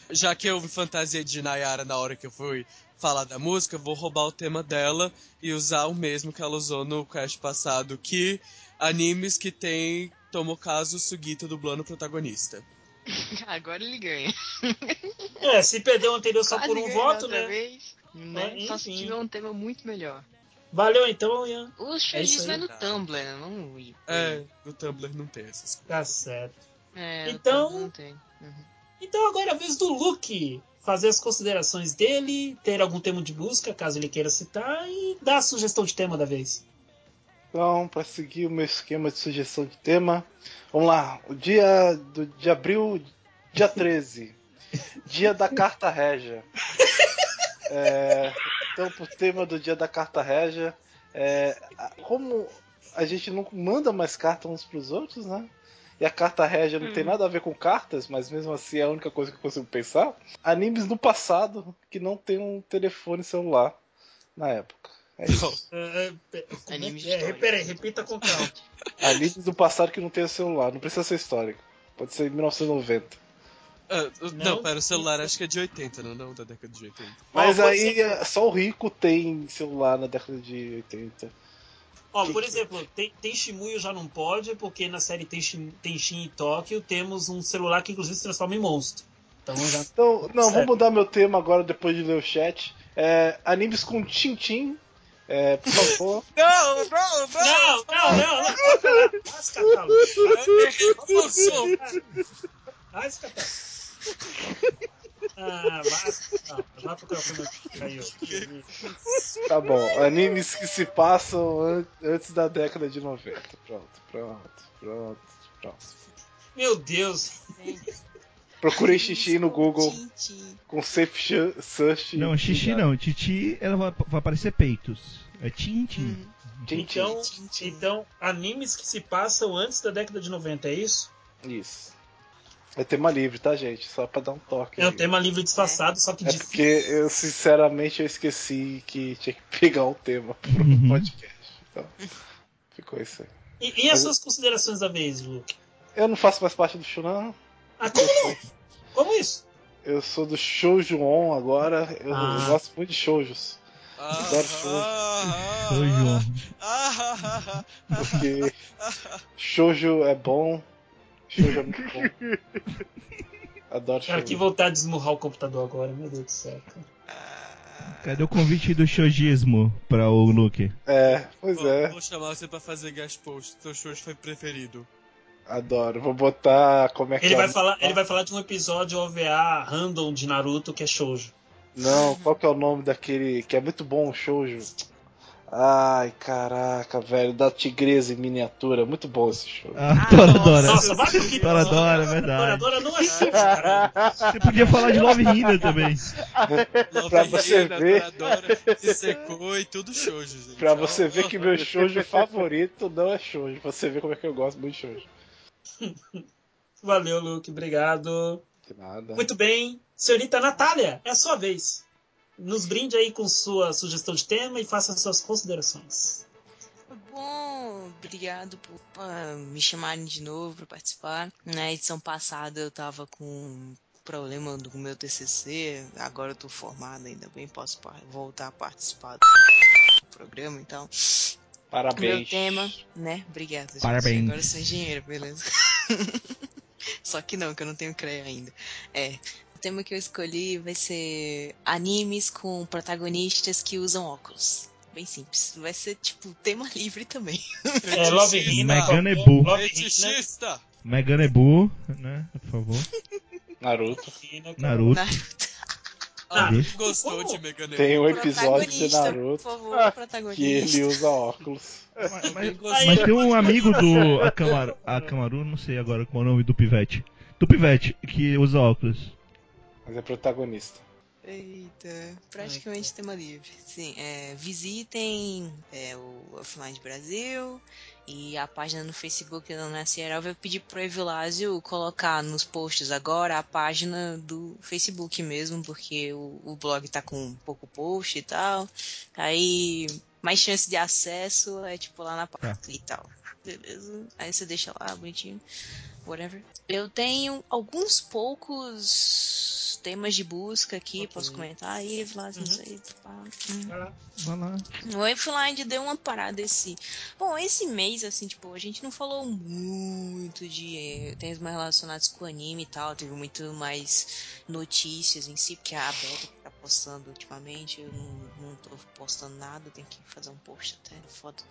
Já que eu me fantasiei de Nayara na hora que eu fui falar da música, vou roubar o tema dela e usar o mesmo que ela usou no cast passado, que animes que tem Tomokazu Sugita dublando o protagonista. Agora ele ganha. É, se perder o anterior só Quase por um voto, né? Vez, né? É, Só se tiver um tema muito melhor. Valeu então, Ian. O É isso xadismo é, aí. no Tumblr, né? não no Wii. É, no Tumblr não tem essas coisas. Tá certo. É, Então- não tem. Uhum. Então agora é a vez do Luke fazer as considerações dele, ter algum tema de música, caso ele queira citar, e dar a sugestão de tema da vez. Então, para seguir o meu esquema de sugestão de tema, vamos lá. O dia do, de abril, dia 13. dia da Carta Régia. É, então, por tema do dia da Carta Régia, é, como a gente não manda mais cartas uns pros outros, né? E a carta régia não tem nada a ver com cartas, mas mesmo assim é a única coisa que eu consigo pensar. Animes no passado que não tem um telefone celular na época. É isso. É, é, é Anime que histórico. Peraí, repita com calma. Animes do passado que não tem celular. Não precisa ser histórico. Pode ser em 1990. Ah, não, Não, pera, o celular acho que é de 80, não, não da década de 80. Mas aí exemplo- é, só o rico tem celular na década de 80. Ó, por exemplo, tem, tem Shimuyo já não pode, porque na série tem Shin e Tóquio temos um celular que inclusive se transforma em monstro. Então já. Então, não, vou mudar meu tema agora depois de ler o chat. É, animes com Tintin. É, por favor. Não, não, não! Não, não, não, não. Toca lá. Vai se catar, Lu. Vai se catar. Ah, vai se catar. Vai procurar o filme que caiu. Tá bom. Animes que se passam an- antes da década de 90. Pronto, pronto, pronto, pronto. Meu Deus. Procurei xixi no Google com Safe Sh- Search. Não, xixi não. Titi, ela vai, vai aparecer peitos. É tintim. Tintin. Então, então, animes que se passam antes da década de 90, é isso? Isso. É tema livre, tá, gente? Só pra dar um toque. É um tema livre disfarçado, só que É difícil. porque eu sinceramente eu esqueci que tinha que pegar o tema pro Uhum. podcast. Então, ficou isso aí. E, e as suas considerações da vez, Luke? Eu não faço mais parte do Shunan. Ah, como não? Como isso? Eu sou do Shoujo On agora. Eu, Ah. eu gosto muito de shoujos. Ah, Adoro shoujo. ah, ah, ah, ah, ah. Porque shoujo é bom. Shoujo é muito bom. Adoro Cara, shoujo. que vontade de esmurrar o computador agora, meu Deus do céu. cara. Cadê o convite do shojismo pra o Luke? É, pois Vou, é. vou chamar você pra fazer guest post. Seu show foi preferido. Adoro. Vou botar como é que Ele é. vai, o- falar, ele vai falar de um episódio OVA random de Naruto que é shoujo. Não, qual que é o nome daquele que é muito bom o shoujo? Ai, caraca, velho, da tigresa em miniatura, muito bom esse show. Ah, Toradora. Nossa, que Toradora, é verdade. Toradora não é shoujo, cara. Você podia falar de Love Hina também. Pra você Loveina, ver. Toradora, se secou e tudo shoujo, gente. Pra você ver que meu shoujo favorito não é shoujo, pra você ver como é que eu gosto muito de shoujo. Valeu, Luke, obrigado. Que nada. Muito bem. Senhorita Natália, é a sua vez. Nos brinde aí com sua sugestão de tema e faça suas considerações. Bom, obrigado por ah, me chamarem de novo para participar. Na edição passada eu tava com problema do meu TCC, agora eu tô formada, ainda bem posso voltar a participar do programa, então. Parabéns. Meu tema, né? Obrigada, gente. Parabéns. Agora eu sou engenheiro, beleza. Só que não, que eu não tenho CREA ainda. É. O tema que eu escolhi vai ser animes com protagonistas que usam óculos. Bem simples. Vai ser tipo tema livre também. É, Love Hina. Megane por favor. Buu. Love Hina. Fetichista! Meganebu, né? Por favor. Naruto. Naruto. Naruto. Ah. Gostou de? Tem um episódio de Naruto Por favor, que protagonista. ele usa óculos. Mas, mas- mas tem um amigo do Akamaru, Akamaru, não sei agora qual é o nome do Pivete. Do Pivete, que usa óculos. Mas é protagonista. Eita, praticamente tema livre. Sim, é, visitem é, o Offline Brasil e a página no Facebook da Nascieral vai pedir pro Evilásio colocar nos posts agora a página do Facebook mesmo, porque o, o blog tá com pouco post e tal. Aí, mais chance de acesso é tipo lá na página e tal. Beleza? Aí você deixa lá bonitinho. Whatever. Eu tenho alguns poucos temas de busca aqui, Ok. posso comentar aí, Vlad, não Uhum. sei. Hum. Vai lá. Vai lá. O Offline deu uma parada esse. Bom, esse mês, assim, tipo, a gente não falou muito de temas mais relacionados com anime e tal. Teve muito mais notícias em si, porque a Beta que tá postando ultimamente, eu não, não tô postando nada, tem que fazer um post até, foda.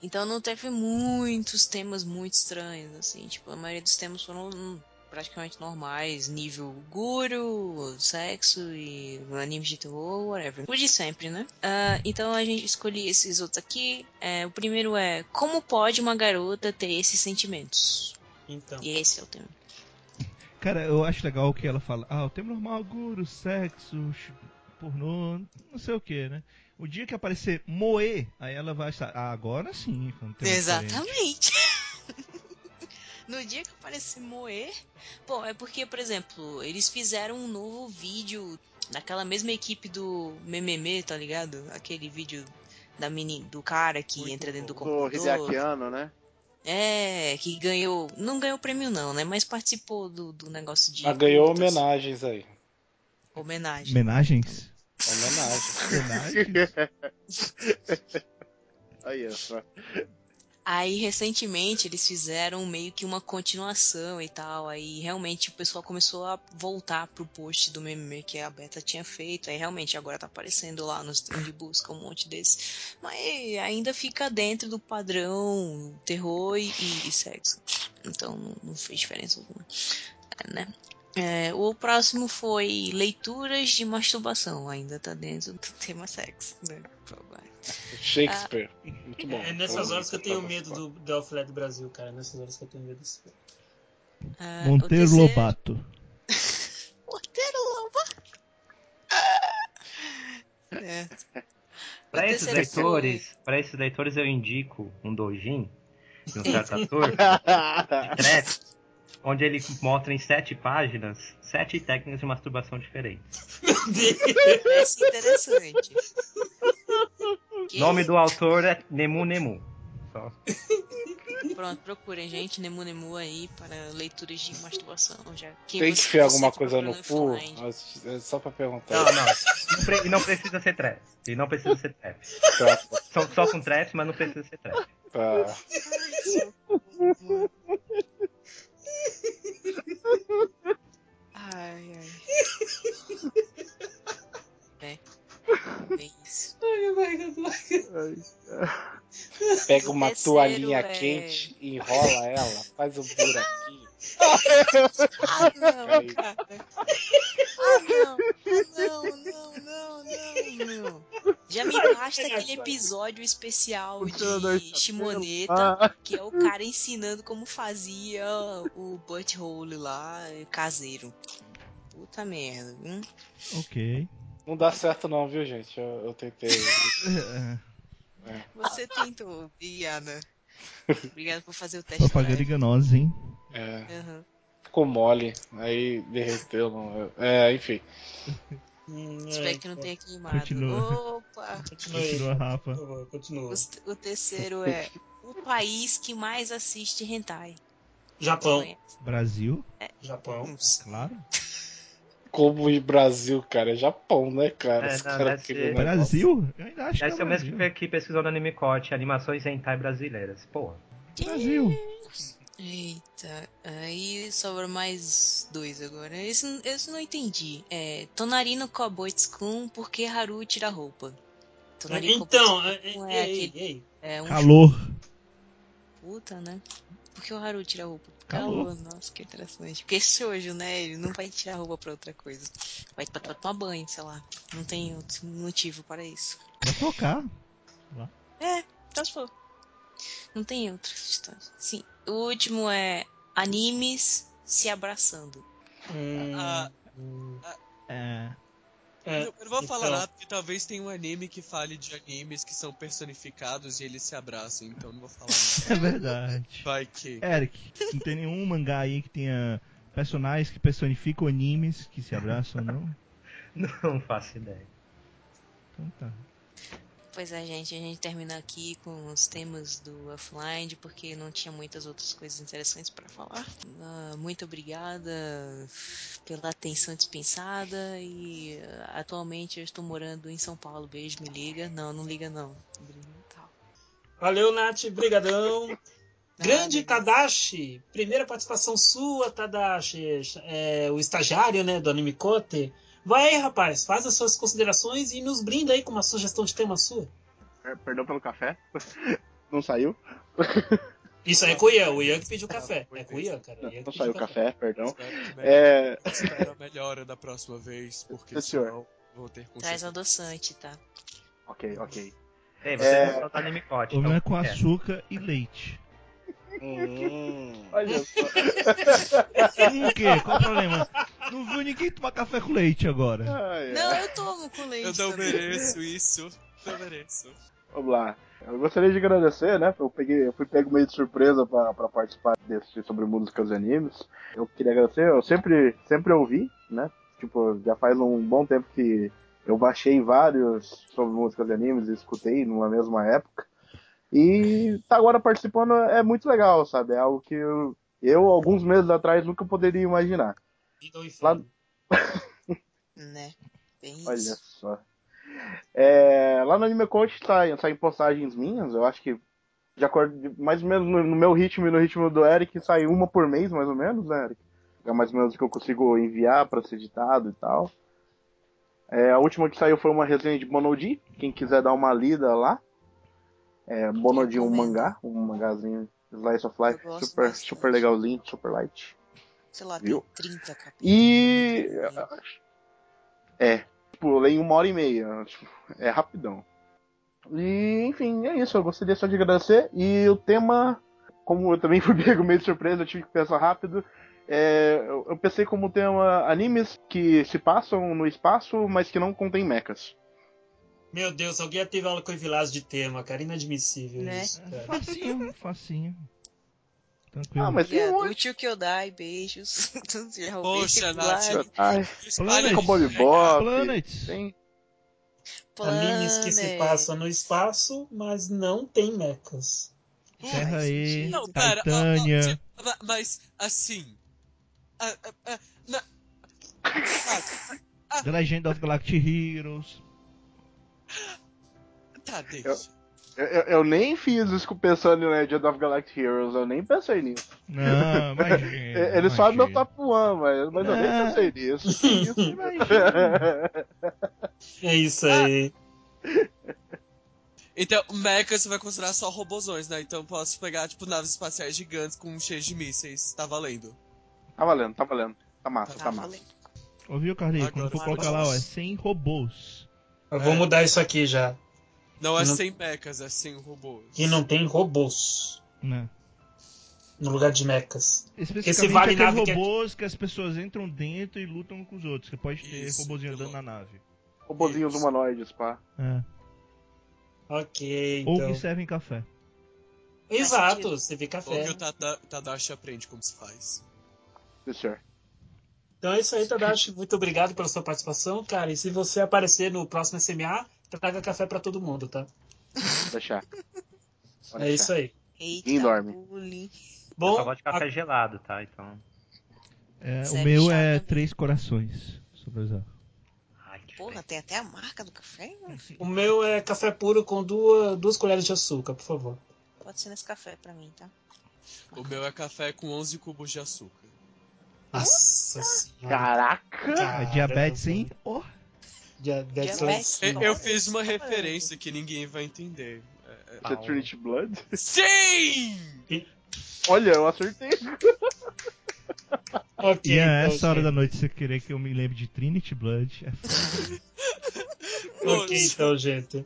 Então não teve muitos temas muito estranhos, assim, tipo, a maioria dos temas foram hum, praticamente normais, nível guru, sexo e anime de terror, whatever. O de sempre, né? Ah, então a gente escolhi esses outros aqui. É, o primeiro é Como pode uma garota ter esses sentimentos? Então. E esse é o tema. Cara, eu acho legal que ela fala, ah, o tema normal, guru, sexo, pornô, não sei o que, né? O dia que aparecer moe, aí ela vai estar, ah, agora sim, um. Exatamente. No dia que aparecer Moer. Bom, é porque, por exemplo, eles fizeram um novo vídeo daquela mesma equipe do Mememe, tá ligado? Aquele vídeo da mini, do cara que Muito entra dentro do Do computador. Anno, né? É, que ganhou. Não ganhou prêmio, não, né? Mas participou do, do negócio de. Mas ganhou curtas. homenagens aí. Homenagem. Homenagens? Homenagem. Homenagens? Aí, ó. Aí, recentemente, eles fizeram meio que uma continuação e tal. Aí, realmente, o pessoal começou a voltar pro post do meme que a Beta tinha feito. Aí, realmente, agora tá aparecendo lá nos de busca um monte desse. Mas ainda fica dentro do padrão terror e, e sexo. Então, não, não fez diferença alguma. É, né? É, o próximo foi leituras de masturbação. Ainda tá dentro do tema sexo. Né? Shakespeare. Muito bom. É nessas horas que eu tenho medo do Delphi do Brasil, cara. É nessas horas que eu tenho medo desse. Ah, Monteiro terceiro- Lobato. Monteiro Lobato. É. Pra O esses terceiro leitores, para esses leitores eu indico um dojin de um certo ator, onde ele mostra em sete páginas sete técnicas de masturbação diferentes. Parece interessante. O nome do autor é Nemu Nemu. Só. Pronto, procurem, gente, Nemu Nemu aí para leituras de masturbação. Já. Quem Tem que enfiar alguma coisa no procura cu? Mas É só pra perguntar. Não, não. E não precisa ser trap. E não precisa ser trap. Tá, São só com traps, mas não precisa ser trap. tá. Ai, ai. É. É isso. Pega O uma terceiro toalhinha é- quente, enrola ela, faz um buraquinho. Ah, não, cara. Ah, não. Ah, não, não, não, não, não. Já me basta aquele episódio especial de Shimoneta, que é o cara ensinando como fazia o butthole lá, caseiro. Puta merda, hum? Ok. Não dá certo não, viu, gente? Eu, eu tentei. É, Você tentou, obrigada. Obrigada por fazer o teste. propaganda enganosa, hein? É, Aham. ficou mole, aí derreteu. Não, é, enfim. Hum, Espero que não tenha queimado. Continua. Opa! Continua, Rafa. Continua. O, o terceiro é o país que mais assiste hentai. Japão. Brasil, Japão. Não sei. claro. Como em Brasil, cara, é Japão, né, cara? É, não, querem ser-. Brasil? Eu ainda acho Deve que ser é o mesmo que veio aqui pesquisando Animecote, animações hentai brasileiras. Porra. Brasil. Eita, aí sobra mais dois agora. Esse, esse eu não entendi. É Tonarino Koboitskun, por que Haru tira a roupa? Tonarino Então, Koboitskun é, é ei, aquele. ei, É um Calor. puta, né? Por que o Haru tira a roupa? Calor. calor. Nossa, que interessante. Porque esse hoje, né? Ele não vai tirar a roupa pra outra coisa. Vai pra, pra tomar banho, sei lá. Não tem outro motivo para isso. Pra tocar. É, então se for. Não tem outra história. Sim. O último é animes se abraçando. Hum, Ah, hum, É. é, eu não vou falar então, nada, porque talvez tenha um anime que fale de animes que são personificados e eles se abraçam, então não vou falar nada. É verdade. Vai que. Eric, não tem nenhum mangá aí que tenha personagens que personificam animes que se abraçam, não? Não faço ideia. Então tá. Pois é, gente, a gente termina aqui com os temas do offline, porque não tinha muitas outras coisas interessantes para falar. Ah, muito obrigada pela atenção dispensada e ah, atualmente eu estou morando em São Paulo. Beijo, me liga. Não, não liga não. Valeu, Nath. Brigadão. Grande Tadashi. Primeira participação sua, Tadashi. É, o estagiário, né, do Anime Kote. Vai aí, rapaz. Faz as suas considerações e nos brinda aí com uma sugestão de tema sua. Per- Perdão pelo café. Não saiu? Isso aí é com o Ian. O Ian que pediu café. É com o Ian, cara. Não, Ian não saiu o café, perdão. Espero. É. Espero a melhora da próxima vez, porque Sim, senhor. senão vou ter Traz consequências. adoçante, tá? Ok, ok. Ei, você É. não solta anime cote. O meu é então, com é. açúcar e leite. Hum. Olha só. Hum, o quê? Qual o problema? Não viu ninguém tomar café com leite agora. Ai. Não, eu tomo com leite. Eu não também. mereço isso. Não mereço. Vamos lá. Eu gostaria de agradecer, né? Eu, peguei, eu fui pego meio de surpresa pra, pra participar desse sobre músicas e animes. Eu queria agradecer, eu sempre, sempre ouvi, né? Tipo, já faz um bom tempo que eu baixei vários sobre músicas e animes e escutei numa mesma época. E tá agora participando é muito legal, sabe? É algo que eu, eu alguns meses atrás, nunca poderia imaginar. Lá-. Né? Bem Olha isso. só. É, lá no Anime Coach saem, saem postagens minhas, eu acho que de acordo mais ou menos no, no meu ritmo e no ritmo do Eric, sai uma por mês, mais ou menos, né, Eric? É mais ou menos o que eu consigo enviar para ser editado e tal. É, a última que saiu foi uma resenha de Monodi, quem quiser dar uma lida lá. É, Monodi um Recomendo. mangá, um mangazinho Slice of Life, super, super legalzinho, super light. Sei lá, Viu? tem 30 capítulos. E. É, tipo, eu leio em uma hora e meia. tipo, É rapidão. E, enfim, é isso. Eu gostaria só de agradecer. E o tema, como eu também fui pego meio de surpresa, eu tive que pensar rápido. é, eu, pensei como tema animes que se passam no espaço, mas que não contêm mechas. Meu Deus, alguém já teve aula com o Vilas de tema, cara. Inadmissível Né? isso, cara. Facinho, facinho. Tranquilo. Ah, mas. O tio que eu dai, beijos. Roubei Poxa, Nath. plano. Ai, Espalha tem Cowboy isso, né? Bebop. Planets. Tem. Animes que se Planet. passam no espaço, mas não tem mechas. Terra E, sentido. Não, pera, ó, ó, Titânia. ma- mas assim. ah, ah, ah, na- Ah, The Legend of Galactic Heroes. tá, deixa. Eu, eu- eu nem fiz isso pensando em Legend of Galactic Heroes, eu nem pensei nisso. Não, imagina. Ele ele sobe meu imagina. top 1, mas, mas eu nem pensei nisso. Isso? Imagina. É isso aí. Então, mecha você vai considerar só robozões, né? Então eu posso pegar, tipo, naves espaciais gigantes com cheias de mísseis. Tá valendo. Tá valendo, tá valendo. Tá massa, Tá tá massa. valendo. Ouviu, Carlinhos? Quando for foi colocar lá, ó, é sem robôs. Eu vou É. mudar isso aqui já. Não é Não- sem mechas, é sem robôs. Que não tem robôs Né? no lugar de mechas. Especificamente vale nave que é- robôs que as pessoas entram dentro e lutam com os outros. Que pode ter Isso, robôzinho que andando louco. na nave. Robozinhos Isso. humanoides, pá. É. Ok, Ou então. que servem café. Exato, você vê Ou café. que o Tada- Tadashi aprende como se faz. Sim, senhor. Então é isso aí, Tadashi. Muito obrigado pela sua participação, cara. E se você aparecer no próximo SMA, traga café pra todo mundo, tá? Vou deixar. Vou É deixar. isso aí. Eita, Ninguém dorme. bullying. Eu Bom, só gosto de café gelado, tá? Então. É, o Serve meu é também. três corações. Só pra usar. Porra, tem até a marca do café? mano. o meu é café puro com duas, duas colheres de açúcar, por favor. Pode ser nesse café pra mim, tá? O meu é café com 11 cubos de açúcar. Nossa senhora. Caraca! É Cara, diabetes, hein? Oh, Diabetes. Eu, eu fiz uma cara. referência que ninguém vai entender. É, é- é Trinity Blood? Sim! Olha, eu acertei. Ok, E a então, essa hora gente. da noite você querer que eu me lembre de Trinity Blood. é foda. Ok, então, gente.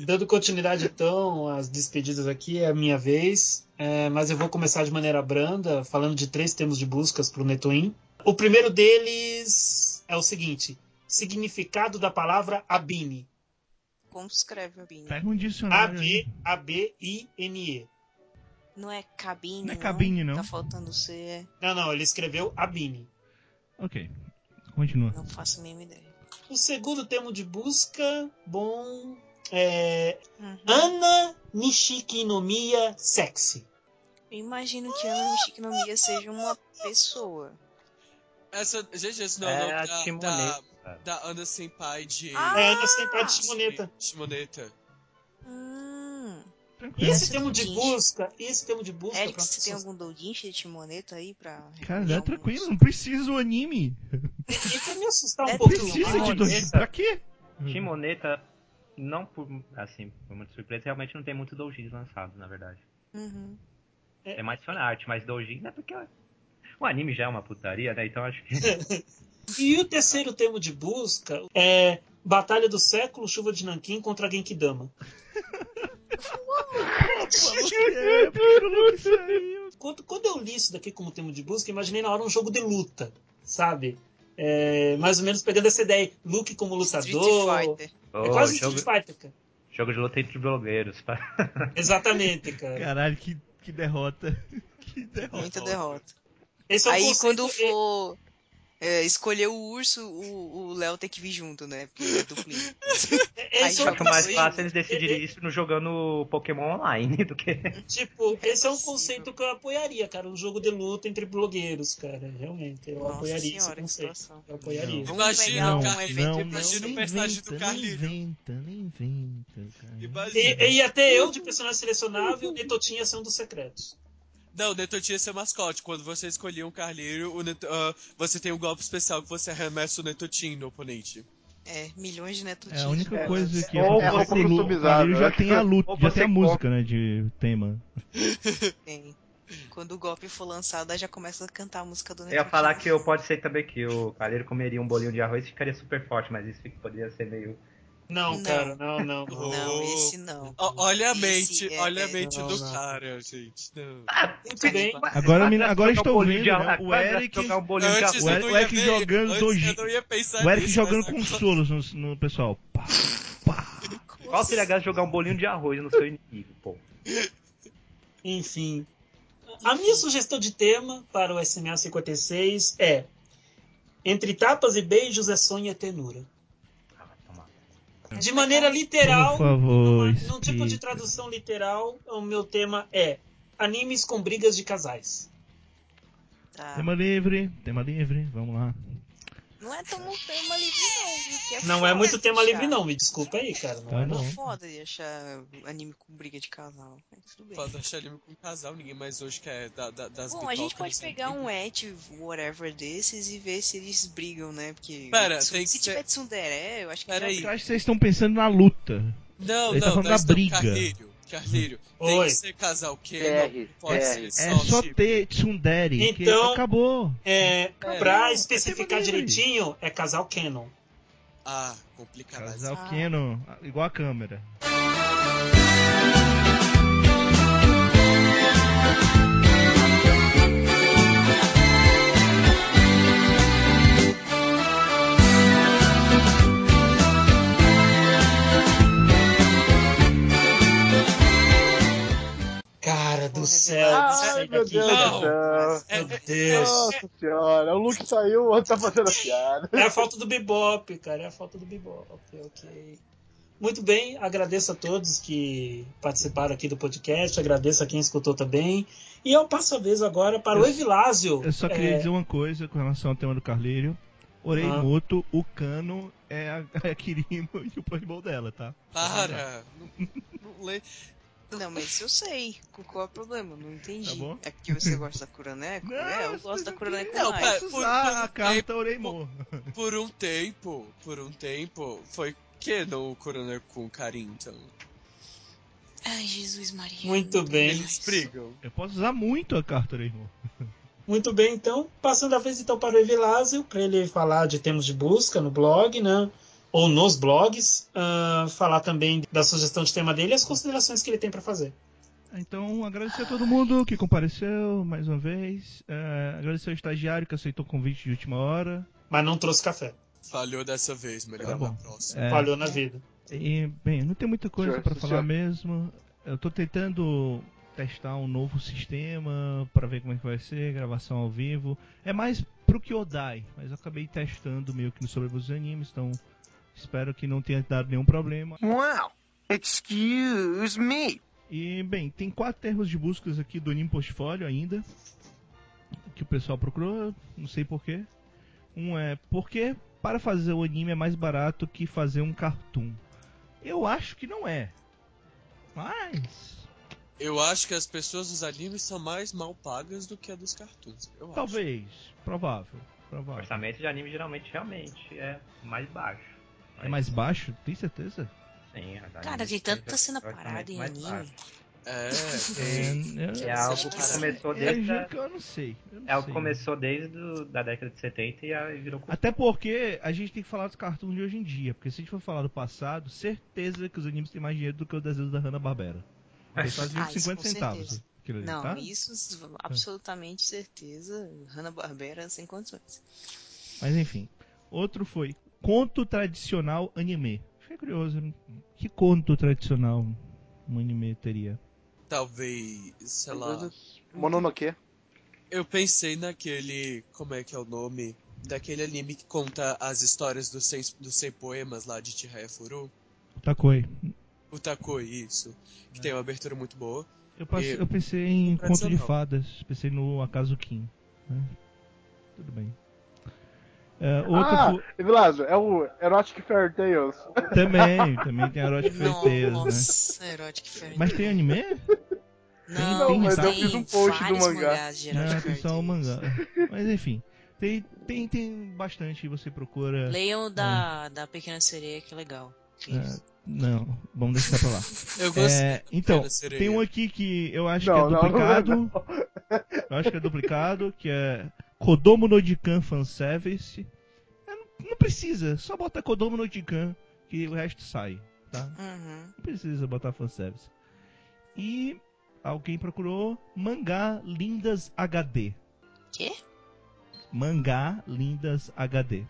Dando continuidade, então, às despedidas aqui, é a minha vez. É, mas eu vou começar de maneira branda, falando de três termos de buscas para o Netwin. O primeiro deles é o seguinte: significado da palavra Abine. Como se escreve a Bini? Pega um dicionário. A-B-A-B-I-N-E. Não é cabine, Não é cabine, não. Tá faltando C. Não, não, ele escreveu Abine. Ok. Continua. Não faço a mínima ideia. O segundo termo de busca, bom, é Uhum. Ana Nishikinomiya Sexy. Eu imagino que Ana Michikinomiya seja uma pessoa. Essa, gente, esse não É é o nome a da, Timoneta. da, da Ana Senpai de Ah! É Ana Senpai de Shimoneta. Shimoneta. Hum. E esse termo de doujinshi. busca, e esse termo de busca Eric, você tem algum doujinshi de Timoneta aí pra. Cara, é tranquilo, não precisa o anime. E, e pra me assustar um É pouquinho Precisa de. Essa- Pra quê? Shimoneta, não por, assim, por muita surpresa, realmente não tem muito doujins lançados, na verdade. Uhum. Tem mais fanart, mas doujin é porque o anime já é uma putaria, né? Então acho que E o terceiro termo de busca é Batalha do Século, Chuva de Nanquim contra Genkidama. É. Quando, quando eu li isso daqui como termo de busca, imaginei na hora um jogo de luta, sabe? É, mais ou menos pegando essa ideia. Luke como Street lutador. Fighter. É quase jogo, Street Fighter, cara. jogo de luta entre blogueiros. pá. Exatamente, cara. Caralho, que, que derrota. Que derrota. Muita derrota. Esse é um Aí conceito- quando for é, escolher o urso, o o Léo tem que vir junto, né? Porque é duplinho. é- Esse é um mais fácil eles decidirem isso no jogando Pokémon online do que. Tipo, esse é um conceito que eu apoiaria, cara. Um jogo de luta entre blogueiros, cara. Realmente, eu Nossa apoiaria esse senhora, que conceito. situação. Eu apoiaria. Vamos Imagina pegar o um Carlinhos, evento não, imagina não, o personagem do nem Carlinhos. inventa, nem inventa, cara. Imagina. E, e até eu, de personagem selecionável, ser um dos secretos. Não, o Netotinha é seu mascote. Quando você escolher um Carlinho, o Neto, ah, você tem um golpe especial que você arremessa o Netotinho no oponente. É, milhões de netutinhos. É a única É, coisa que ou é roupa com o Calil já né? tem a luta, Ou já você tem a música, né, de tema. Tem. Quando o golpe for lançado, aí já começa a cantar a música do Eu Netutinho. ia falar que eu pode ser também que o Calheiro comeria um bolinho de arroz e ficaria super forte, mas isso poderia ser meio. Não, Não. cara, não, não. não. Não, esse não. Ó, olha a mente, é- olha a é- mente não, do não. cara, gente. Não. Muito bem. Agora, me- agora estou um vendo, de né, arroz- o Eric- jogar um bolinho de Antes O Eric- o ver, jogando antes doji- Eu não ia pensar O Eric nisso, jogando mas com agora- solos no, no pessoal. Pá, pá. Qual seria a graça de jogar um bolinho de arroz no seu inimigo, pô? Enfim. A minha sugestão de tema para o SMA 56 é Entre tapas e beijos é sonho e ternura. De maneira literal, Por favor, numa- num tipo de tradução literal, o meu tema é Animes com brigas de casais. Tá. Tema livre, tema livre, vamos lá. Não é tão tema livre, não. viu? Que é Não é foda muito tema achar. livre, não. Me desculpa aí, cara. Não Tá é, não. É foda de achar anime com briga de casal. Mas tudo bem. Pode achar anime com casal, ninguém mais hoje quer da, da, das Bom, a gente pode pegar um et whatever desses e ver se eles brigam, né? Porque Pera, se, tem se que tiver ser- tsundere, eu acho que Pera já aí. Eu acho que vocês estão pensando na luta. Não, Ele tá não, falando nós da não, briga. Carlírio, Carlírio, tem Oi. que ser casal que não pode ser É só, só tipo, ter tsundere, que Então- acabou. É, pra É especificar tema livre. direitinho, é casal canon. Ah, complicado. Casal Ah. Canon, igual a câmera. Do céu, Ai, meu daqui, Deus do céu. É, Meu Deus. Nossa senhora, o Luke saiu, o outro tá fazendo a piada. É a falta do bebop, cara. É a falta do bebop. Ok. Muito bem, agradeço a todos que participaram aqui do podcast, agradeço a quem escutou também. E eu passo a vez agora para o Eu- Evilásio. Eu só queria É, dizer uma coisa com relação ao tema do Carlírio. Oreimoto, o Cano é a, a Kirimo e o Playboy dela, tá? Para. Não, não. Não, mas isso eu sei. Qual é o problema? Não entendi. Tá bom. É porque você gosta da Kuroneko? Não, é, eu gosto da não Kuroneko Não, mais. por- usar por um a carta Oreimo. Por um tempo, por um tempo, foi que no Coroner com Karim, então. Ai, Jesus Maria. Muito bem. Eles brigam. Eu posso usar muito a carta, né, irmão? Muito bem, então, passando a vez então para o Evilásio, para ele falar de termos de busca no blog, né? Ou nos blogs, ah, falar também da sugestão de tema dele e as considerações que ele tem para fazer. Então, agradecer a todo mundo que compareceu mais uma vez. É, agradecer ao estagiário que aceitou o convite de última hora. Mas não trouxe café. Falhou dessa vez, melhor Tá bom. na próxima. É, Falhou na vida. E, bem, não tem muita coisa senhor. falar mesmo. Eu tô tentando testar um novo sistema pra ver como é que vai ser, gravação ao vivo. É mais pro Kyodai, mas eu acabei testando meio que no sobre os animes, então espero que não tenha dado nenhum problema. Wow. Excuse me. E, bem, tem quatro termos de buscas aqui do Anime Portfólio ainda. Que o pessoal procurou, não sei porquê. Um é, por que para fazer o anime é mais barato que fazer um cartoon? Eu acho que não é. Mas. Eu acho que as pessoas dos animes são mais mal pagas do que a dos cartoons. Eu acho. Talvez. Provável. O Provável. orçamento de anime geralmente realmente é mais baixo. É mais baixo? Tem certeza? Sim, as Cara, têm tanta cena parada em anime. baixo. É, É, É algo que começou desde a- que eu não sei. eu não É algo que começou desde da década de 70 e aí virou cultura. Até porque a gente tem que falar dos cartoons de hoje em dia. Porque se a gente for falar do passado, certeza que os animes têm mais dinheiro do que os desenhos da Hanna-Barbera. Eles fazem Ah, isso 50 com centavos. ali, Não, tá? isso absolutamente certeza. Hanna-Barbera sem condições. Mas enfim. Outro foi conto tradicional anime. Fiquei curioso. né? Que conto tradicional um anime teria? talvez, sei lá. Mononoke. Eu pensei naquele. Como é que é o nome? Daquele anime que conta as histórias dos 100, dos 100 poemas lá de Chihaya Furu. Takoi. O Takoi, isso. Que tem uma abertura muito boa. Eu, passei- E- eu pensei em conto de fadas. Pensei no Acaso Kim. né? Tudo bem. É, outro Ah, fo- Vilásio, é o Erotic Fairy Tales. Também, também tem Erotic Fairy Tales, né? Nossa, Erotic Fairy Mas tem anime? Não, tem mas tem Eu fiz um post do mangá. mangás de Erotic Não, tem só o Tales. mangá. Mas enfim. Tem, tem, tem bastante, você procura. Leiam o da, da Pequena Sereia, que é legal. É, não, vamos deixar pra lá. Eu gostei. É, da então, Pequena Sereia. tem um aqui que eu acho Não, que é não, não é duplicado. não. Eu acho que é duplicado, que é Kodomo no Jikan Fanservice. É, não, não precisa, só bota Kodomo no Jikan, que o resto sai, tá? Uhum. Não precisa botar fanservice. E alguém procurou Mangá Lindas HD. Quê? Mangá Lindas HD.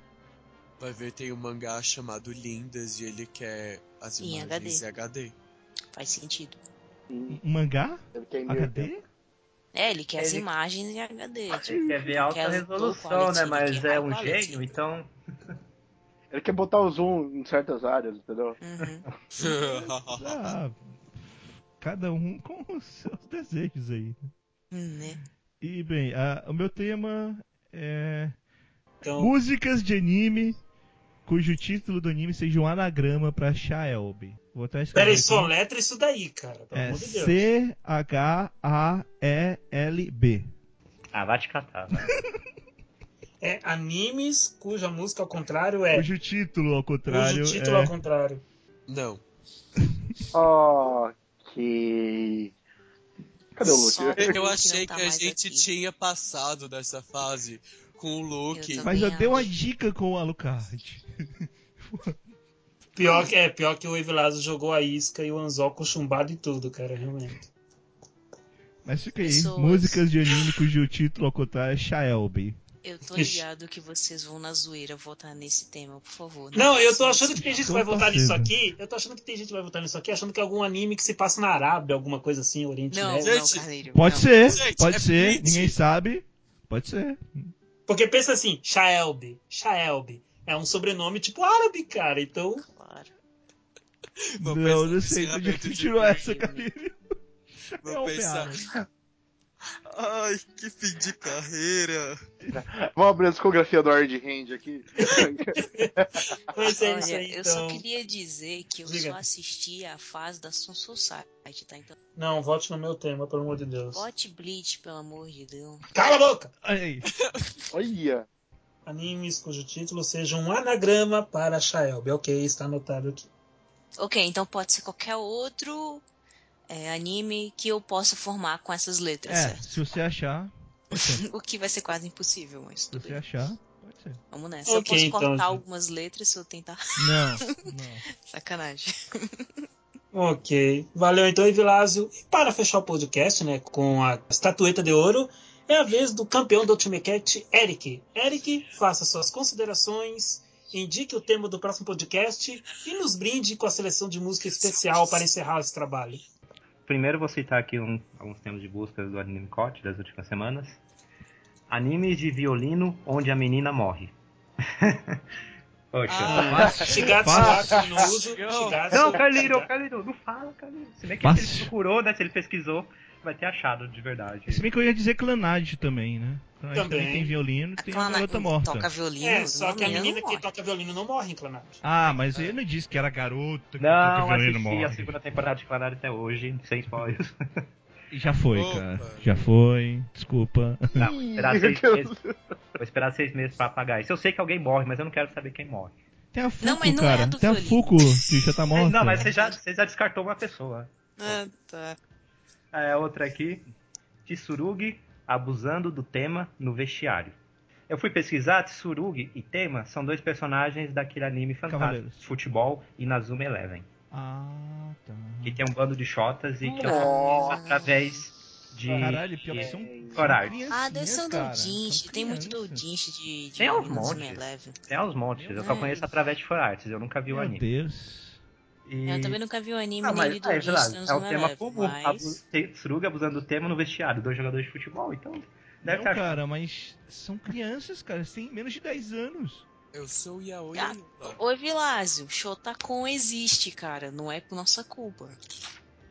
Vai ver, tem um mangá chamado Lindas e ele quer as Em imagens em HD. Faz sentido. Um mangá Ele quer HD? É, ele quer as Ele- imagens em HD. Ele Tipo, quer ver alta quer resolução, quality, né? Mas é um quality. gênio, então. Ele quer botar o zoom em certas áreas, entendeu? Uhum. Ah, cada um com os seus desejos aí. Né? E bem, a- o meu tema é Então, músicas de anime cujo título do anime seja um anagrama pra Shaelby. Vou até escrever peraí, soletra isso daí, cara. Pelo É amor de Deus. C-H-A-E-L-B. Ah, vai te catar. É animes cuja música ao contrário é. Cujo título, ao contrário, Cujo título é... ao contrário. Não. Ok. Cadê o Luke? Eu, achei tá que a gente aqui. tinha passado dessa fase com o Luke. Eu Mas eu dei uma dica com o Alucard. Pior que, é, pior que o Evilásio jogou a isca e o anzol com chumbado e tudo, cara, realmente. Mas fica aí, Pessoas. músicas de anime cujo título ao contrário é Shaelby. Eu tô ligado que vocês vão na zoeira votar nesse tema, por favor. Não, eu tô achando que tem não. gente que Tô vai votar nisso aqui. Eu tô achando que tem gente que vai votar nisso aqui, achando que é algum anime que se passa na Arábia, alguma coisa assim, Oriente Não, Médio. não, Carneiro. Pode não. ser, Gente, pode é ser, ninguém sabe. Pode ser. Porque pensa assim, Shaelby, Shaelby. É um sobrenome tipo árabe, cara. Então, Claro. Vou não, pensar não sei de onde de tirou essa, né? Camille. Vou É pensar. Ai, que fim de carreira. Vamos abrir a discografia do Hard Hand aqui. é isso Olha, aí. eu Então... só queria dizer que eu Diga. só assisti a fase da Sun Society, tá? Então, Não, vote no meu tema, pelo amor de Deus. bote Bleach, pelo amor de Deus. Cala a boca! Aí, Olha. Animes cujo título seja um anagrama para Shaelby. Ok, está anotado aqui. Ok, então pode ser qualquer outro é, anime que eu possa formar com essas letras, É, certo? se você achar, O que vai ser quase impossível, mas se tudo você bem. achar, pode ser. Vamos nessa. Ok, eu posso então, cortar então. algumas letras se eu tentar. Não, não. Sacanagem. Ok. Valeu então, Evilásio. E para fechar o podcast, né, com a estatueta de ouro, é a vez do campeão do Ultimate Cat, Eric. Eric, faça suas considerações, indique o tema do próximo podcast e nos brinde com a seleção de música especial para encerrar esse trabalho. Primeiro vou citar aqui um- alguns temas de busca do Anime Cote das últimas semanas. Animes de violino onde a menina morre. Poxa. Ah, Shigatsu. Shigatsu. Não, Caliro, Caliro, não fala, Caliro. Se bem que ele procurou, né, se ele pesquisou, vai ter achado de verdade. Se bem que eu ia dizer Clanad também, né? Clanad também, Também. tem violino tem a garota morta. Toca violino. É, só que a não, menina não que toca violino não morre em Clanat. Ah, mas ele não disse que era garota que Não, toca violino assisti morre. a segunda temporada de Clannad até hoje, sem spoilers. Já foi, Opa. cara. Já foi. Desculpa. Não, vou esperar seis meses. Vou esperar seis meses pra apagar isso. Eu sei que alguém morre, mas eu não quero saber quem morre. Tem a Fuku, Não, mas não é cara. do Tem a. Fuku, que já tá morta. Não, mas você já, você já descartou uma pessoa. Ah, tá. É, outra aqui. Tsurugi abusando do tema no vestiário. Eu fui pesquisar, Tsurugi e Tema são dois personagens daquele anime fantástico Cavaleiros. de futebol Inazuma Eleven. Ah, tá. Que tem um bando de shotas e que eu Nossa. conheço através de. Caralho, pior que de são criancinhas, Ah, doujinshi. São Tem muito doujinshi de, de Tem aos montes. Eleven. Tem aos montes, eu só Meu conheço através de fanarts, eu nunca vi o Meu anime. Deus. E- Eu também nunca vi o anime nem mas é, é um Inazuma tema Eleven, comum. mas... Tsurugi abusando do tema no vestiário, dois jogadores de futebol, então deve Não, cara, mas são crianças, cara. Têm menos de 10 anos. Eu sou o Yaoi Ah. Oi, Vilásio, Shotacon existe, cara. Não é por nossa culpa.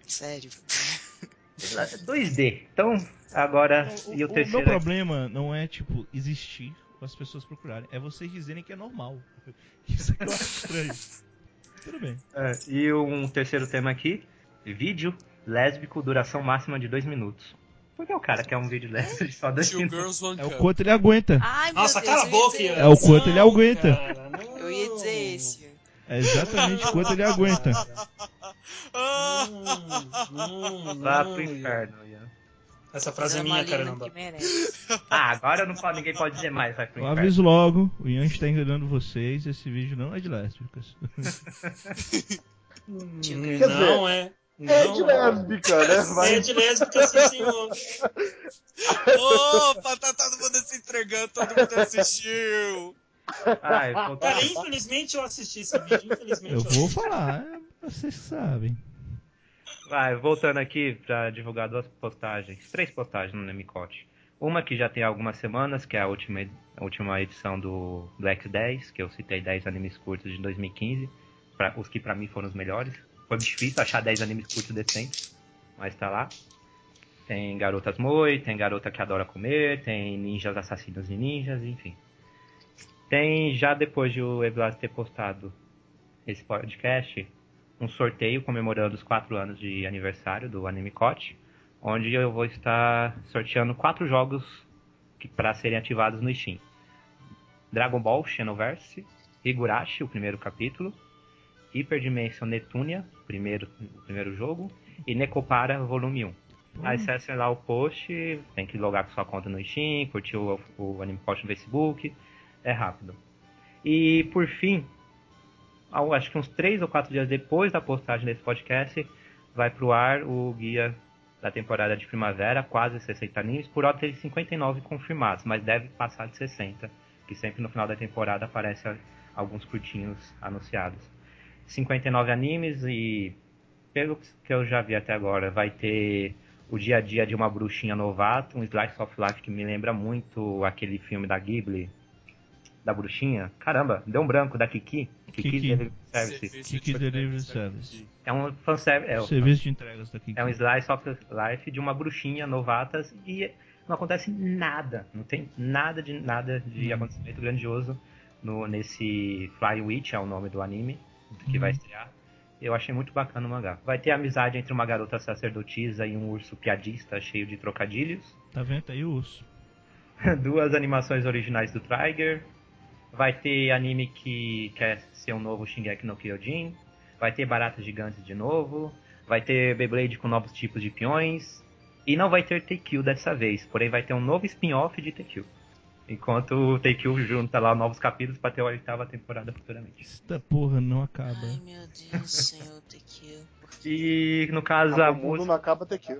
Sério. 2D. Então, agora, O, e o, o terceiro meu aqui? problema não é, tipo, existir ou as pessoas procurarem. É vocês dizerem que é normal. Isso é que eu acho estranho. Tudo bem. É, e um terceiro tema aqui, vídeo lésbico, duração máxima de dois minutos. Por que o cara quer um vídeo lésbico de só dois Two minutos? One É o quanto ele aguenta. Ai, Nossa, Deus, cala a boca. É o quanto ele Não, aguenta. cara, não. Eu ia dizer esse. É exatamente o quanto ele aguenta. Não, Vá pro inferno, Ian. Essa frase é minha, caramba. Ah, agora não pode, ninguém pode dizer mais, vai pro Eu inferno. aviso logo, o Ian está enganando vocês, esse vídeo não é de lésbicas. Tio Hum, Girl. Não é. É Não de lésbica, né? Vai. É de lésbica, sim, senhor. Opa, tá todo mundo se entregando, todo mundo assistiu. Ai, Cara, infelizmente eu assisti esse vídeo, infelizmente Eu eu vou assisti. falar, é, vocês sabem. Vai, voltando aqui pra divulgar duas postagens, três postagens no Nemicote. Uma que já tem algumas semanas, que é a última, a última edição do Black 10, que eu citei 10 animes curtos de 2015, pra, os que pra mim foram os melhores. Foi difícil achar 10 animes curtos decentes, mas tá lá. Tem garotas moi, tem garota que adora comer, tem ninjas assassinos de ninjas, enfim. Tem, já depois de o Evlas ter postado esse podcast, um sorteio comemorando os 4 anos de aniversário do Anime Cote, onde eu vou estar sorteando quatro jogos para serem ativados no Steam. Dragon Ball Xenoverse, Higurashi, o primeiro capítulo, Hyperdimension Netunia, primeiro, o primeiro jogo, e Necopara Volume 1. Aí você acessa lá o post, tem que logar com sua conta no Steam, curtir o, o Anime Cote no Facebook, é rápido. E por fim, acho que uns 3 ou 4 dias depois da postagem desse podcast, vai pro ar o guia da temporada de primavera, quase 60 animes, por hora tem 59 confirmados, mas deve passar de 60, que sempre no final da temporada aparece alguns curtinhos anunciados. 59 animes e pelo que eu já vi até agora, vai ter o dia a dia de uma bruxinha novata, um slice of life que me lembra muito aquele filme da Ghibli, da bruxinha. Caramba, deu um branco da Kiki. Kiki's Kiki. Delivery Service. Serviço Kiki de Delivery service. Service. É um fanservice. É, Serviço de entregas daqui. é um slice of life de uma bruxinha novatas e não acontece nada. Não tem nada de nada de Hum. acontecimento grandioso no, nesse Fly Witch, é o nome do anime que Hum. vai estrear. Eu achei muito bacana o mangá. Vai ter amizade entre uma garota sacerdotisa e um urso piadista cheio de trocadilhos. Tá vendo aí o urso? duas animações originais do Trigger. Vai ter anime que quer ser um novo Shingeki no Kyojin. Vai ter baratas gigantes de novo. Vai ter Beyblade com novos tipos de peões. E não vai ter TQ dessa vez, porém vai ter um novo spin-off de TQ. Enquanto o TQ junta lá novos capítulos pra ter a oitava temporada futuramente. Esta porra não acaba. Ai, meu Deus do Senhor, TQ. E no caso a o mundo música. não acaba aqui.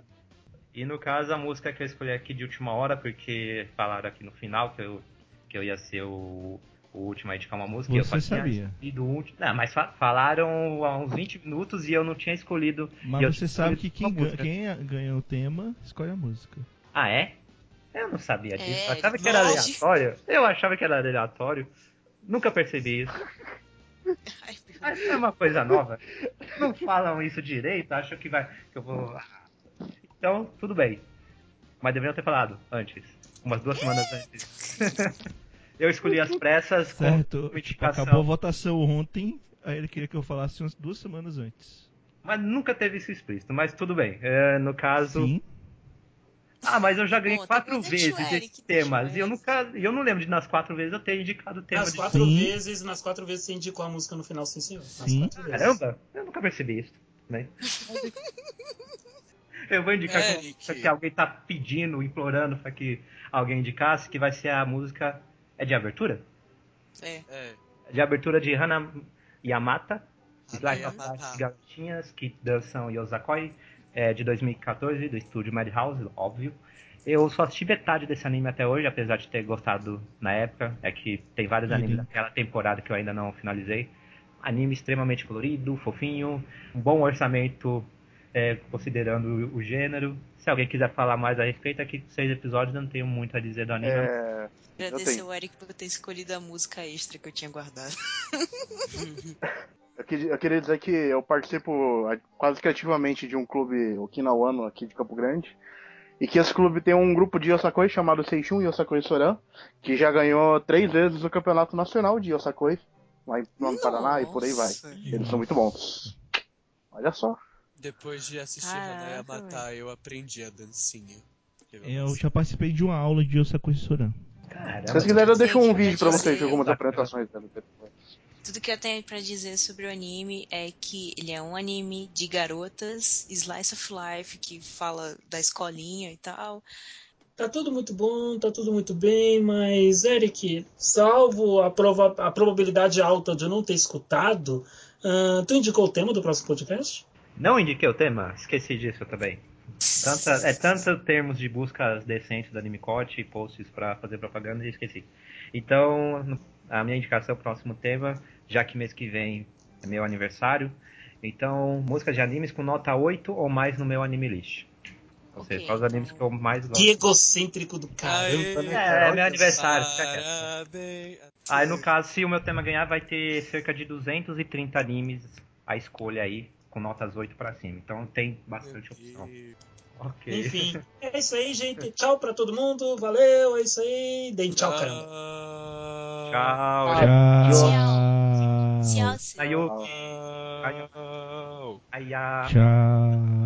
E no caso a música que eu escolhi aqui de última hora, porque falaram aqui no final que eu, que eu ia ser o, o último a indicar uma música. e eu Você só tinha sabia. o último. Não, mas fa- falaram há uns 20 minutos e eu não tinha escolhido. Mas você tinha sabe que quem, ganha, quem ganha o tema escolhe a música. Ah, é? Eu não sabia disso. É, eu achava que era aleatório. Eu achava que era aleatório. Nunca percebi isso. Mas é uma coisa nova. Não falam isso direito, acham que vai. que eu vou. Então, tudo bem. Mas deveriam ter falado antes. Umas duas semanas antes. eu escolhi as pressas com Certo? acabou a votação ontem, aí ele queria que eu falasse umas duas semanas antes. Mas nunca teve isso explícito, mas tudo bem. É, no caso. Sim. Ah, mas eu já ganhei Bom, quatro então deixa o vezes Eric, esses temas. E eu nunca. e Eu não lembro de nas quatro vezes eu ter indicado o tema Nas de. quatro Sim. vezes, nas quatro vezes você indicou a música no final, sim, senhor. Nas Sim. quatro vezes. Caramba, eu nunca percebi isso. Né? Eu vou indicar que- Eric. que alguém tá pedindo, implorando pra que alguém indicasse, que vai ser a música. É de abertura? É. É. De abertura de Hana Yamata, Slice of. Life, Garotinhas, que dançam Yosakoi, é, de 2014, do estúdio Madhouse, óbvio. Eu só assisti metade desse anime até hoje, apesar de ter gostado na época. É que tem vários Uhum. animes daquela temporada que eu ainda não finalizei. Anime extremamente colorido, fofinho, um bom orçamento é, considerando o gênero. Se alguém quiser falar mais a respeito, aqui seis episódios eu não tenho muito a dizer do anime. É, Agradecer tenho. o Eric por ter escolhido a música extra que eu tinha guardado. eu, que- eu queria dizer que eu participo quase que ativamente de um clube Okinawano aqui de Campo Grande. E que esse clube tem um grupo de Yosakoi chamado Seishun Yosakoi Soran, que já ganhou três vezes o campeonato nacional de Yosakoi, lá no Paraná e por aí vai. Eles são muito bons. Olha só. Depois de assistir Caraca, Hanaya Matar, eu aprendi a dancinha. Eu já participei de uma aula de Osakoi Soran. Caramba. Se vocês quiserem, eu deixo um vídeo pra vocês de algumas apresentações dela. Tudo que eu tenho pra dizer sobre o anime é que ele é um anime de garotas, slice of life, que fala da escolinha e tal. Tá tudo muito bom, tá tudo muito bem, mas, Eric, salvo a, prova- a probabilidade alta de eu não ter escutado, ah, tu indicou o tema do próximo podcast? Não indiquei o tema? Esqueci disso também. Tanta, é tantos termos de buscas decentes da Animecote e posts pra fazer propaganda e esqueci. Então, a minha indicação é o próximo tema, já que mês que vem é meu aniversário. Então, músicas de animes com nota 8 ou mais no meu anime list. Ou seja, quais os animes que eu mais gosto. Que egocêntrico do caramba, né? É, cara? é meu aniversário. Parabéns. Aí, no caso, se o meu tema ganhar, vai ter cerca de 230 animes à escolha aí, com notas 8 pra cima. Então tem bastante opção. Ok. Enfim, é isso aí, gente. Tchau pra todo mundo. Valeu, é isso aí. Deem tchau, caramba. Tchau, Tchau. Tchau. Ayuki. Tchau. Aya. Tchau.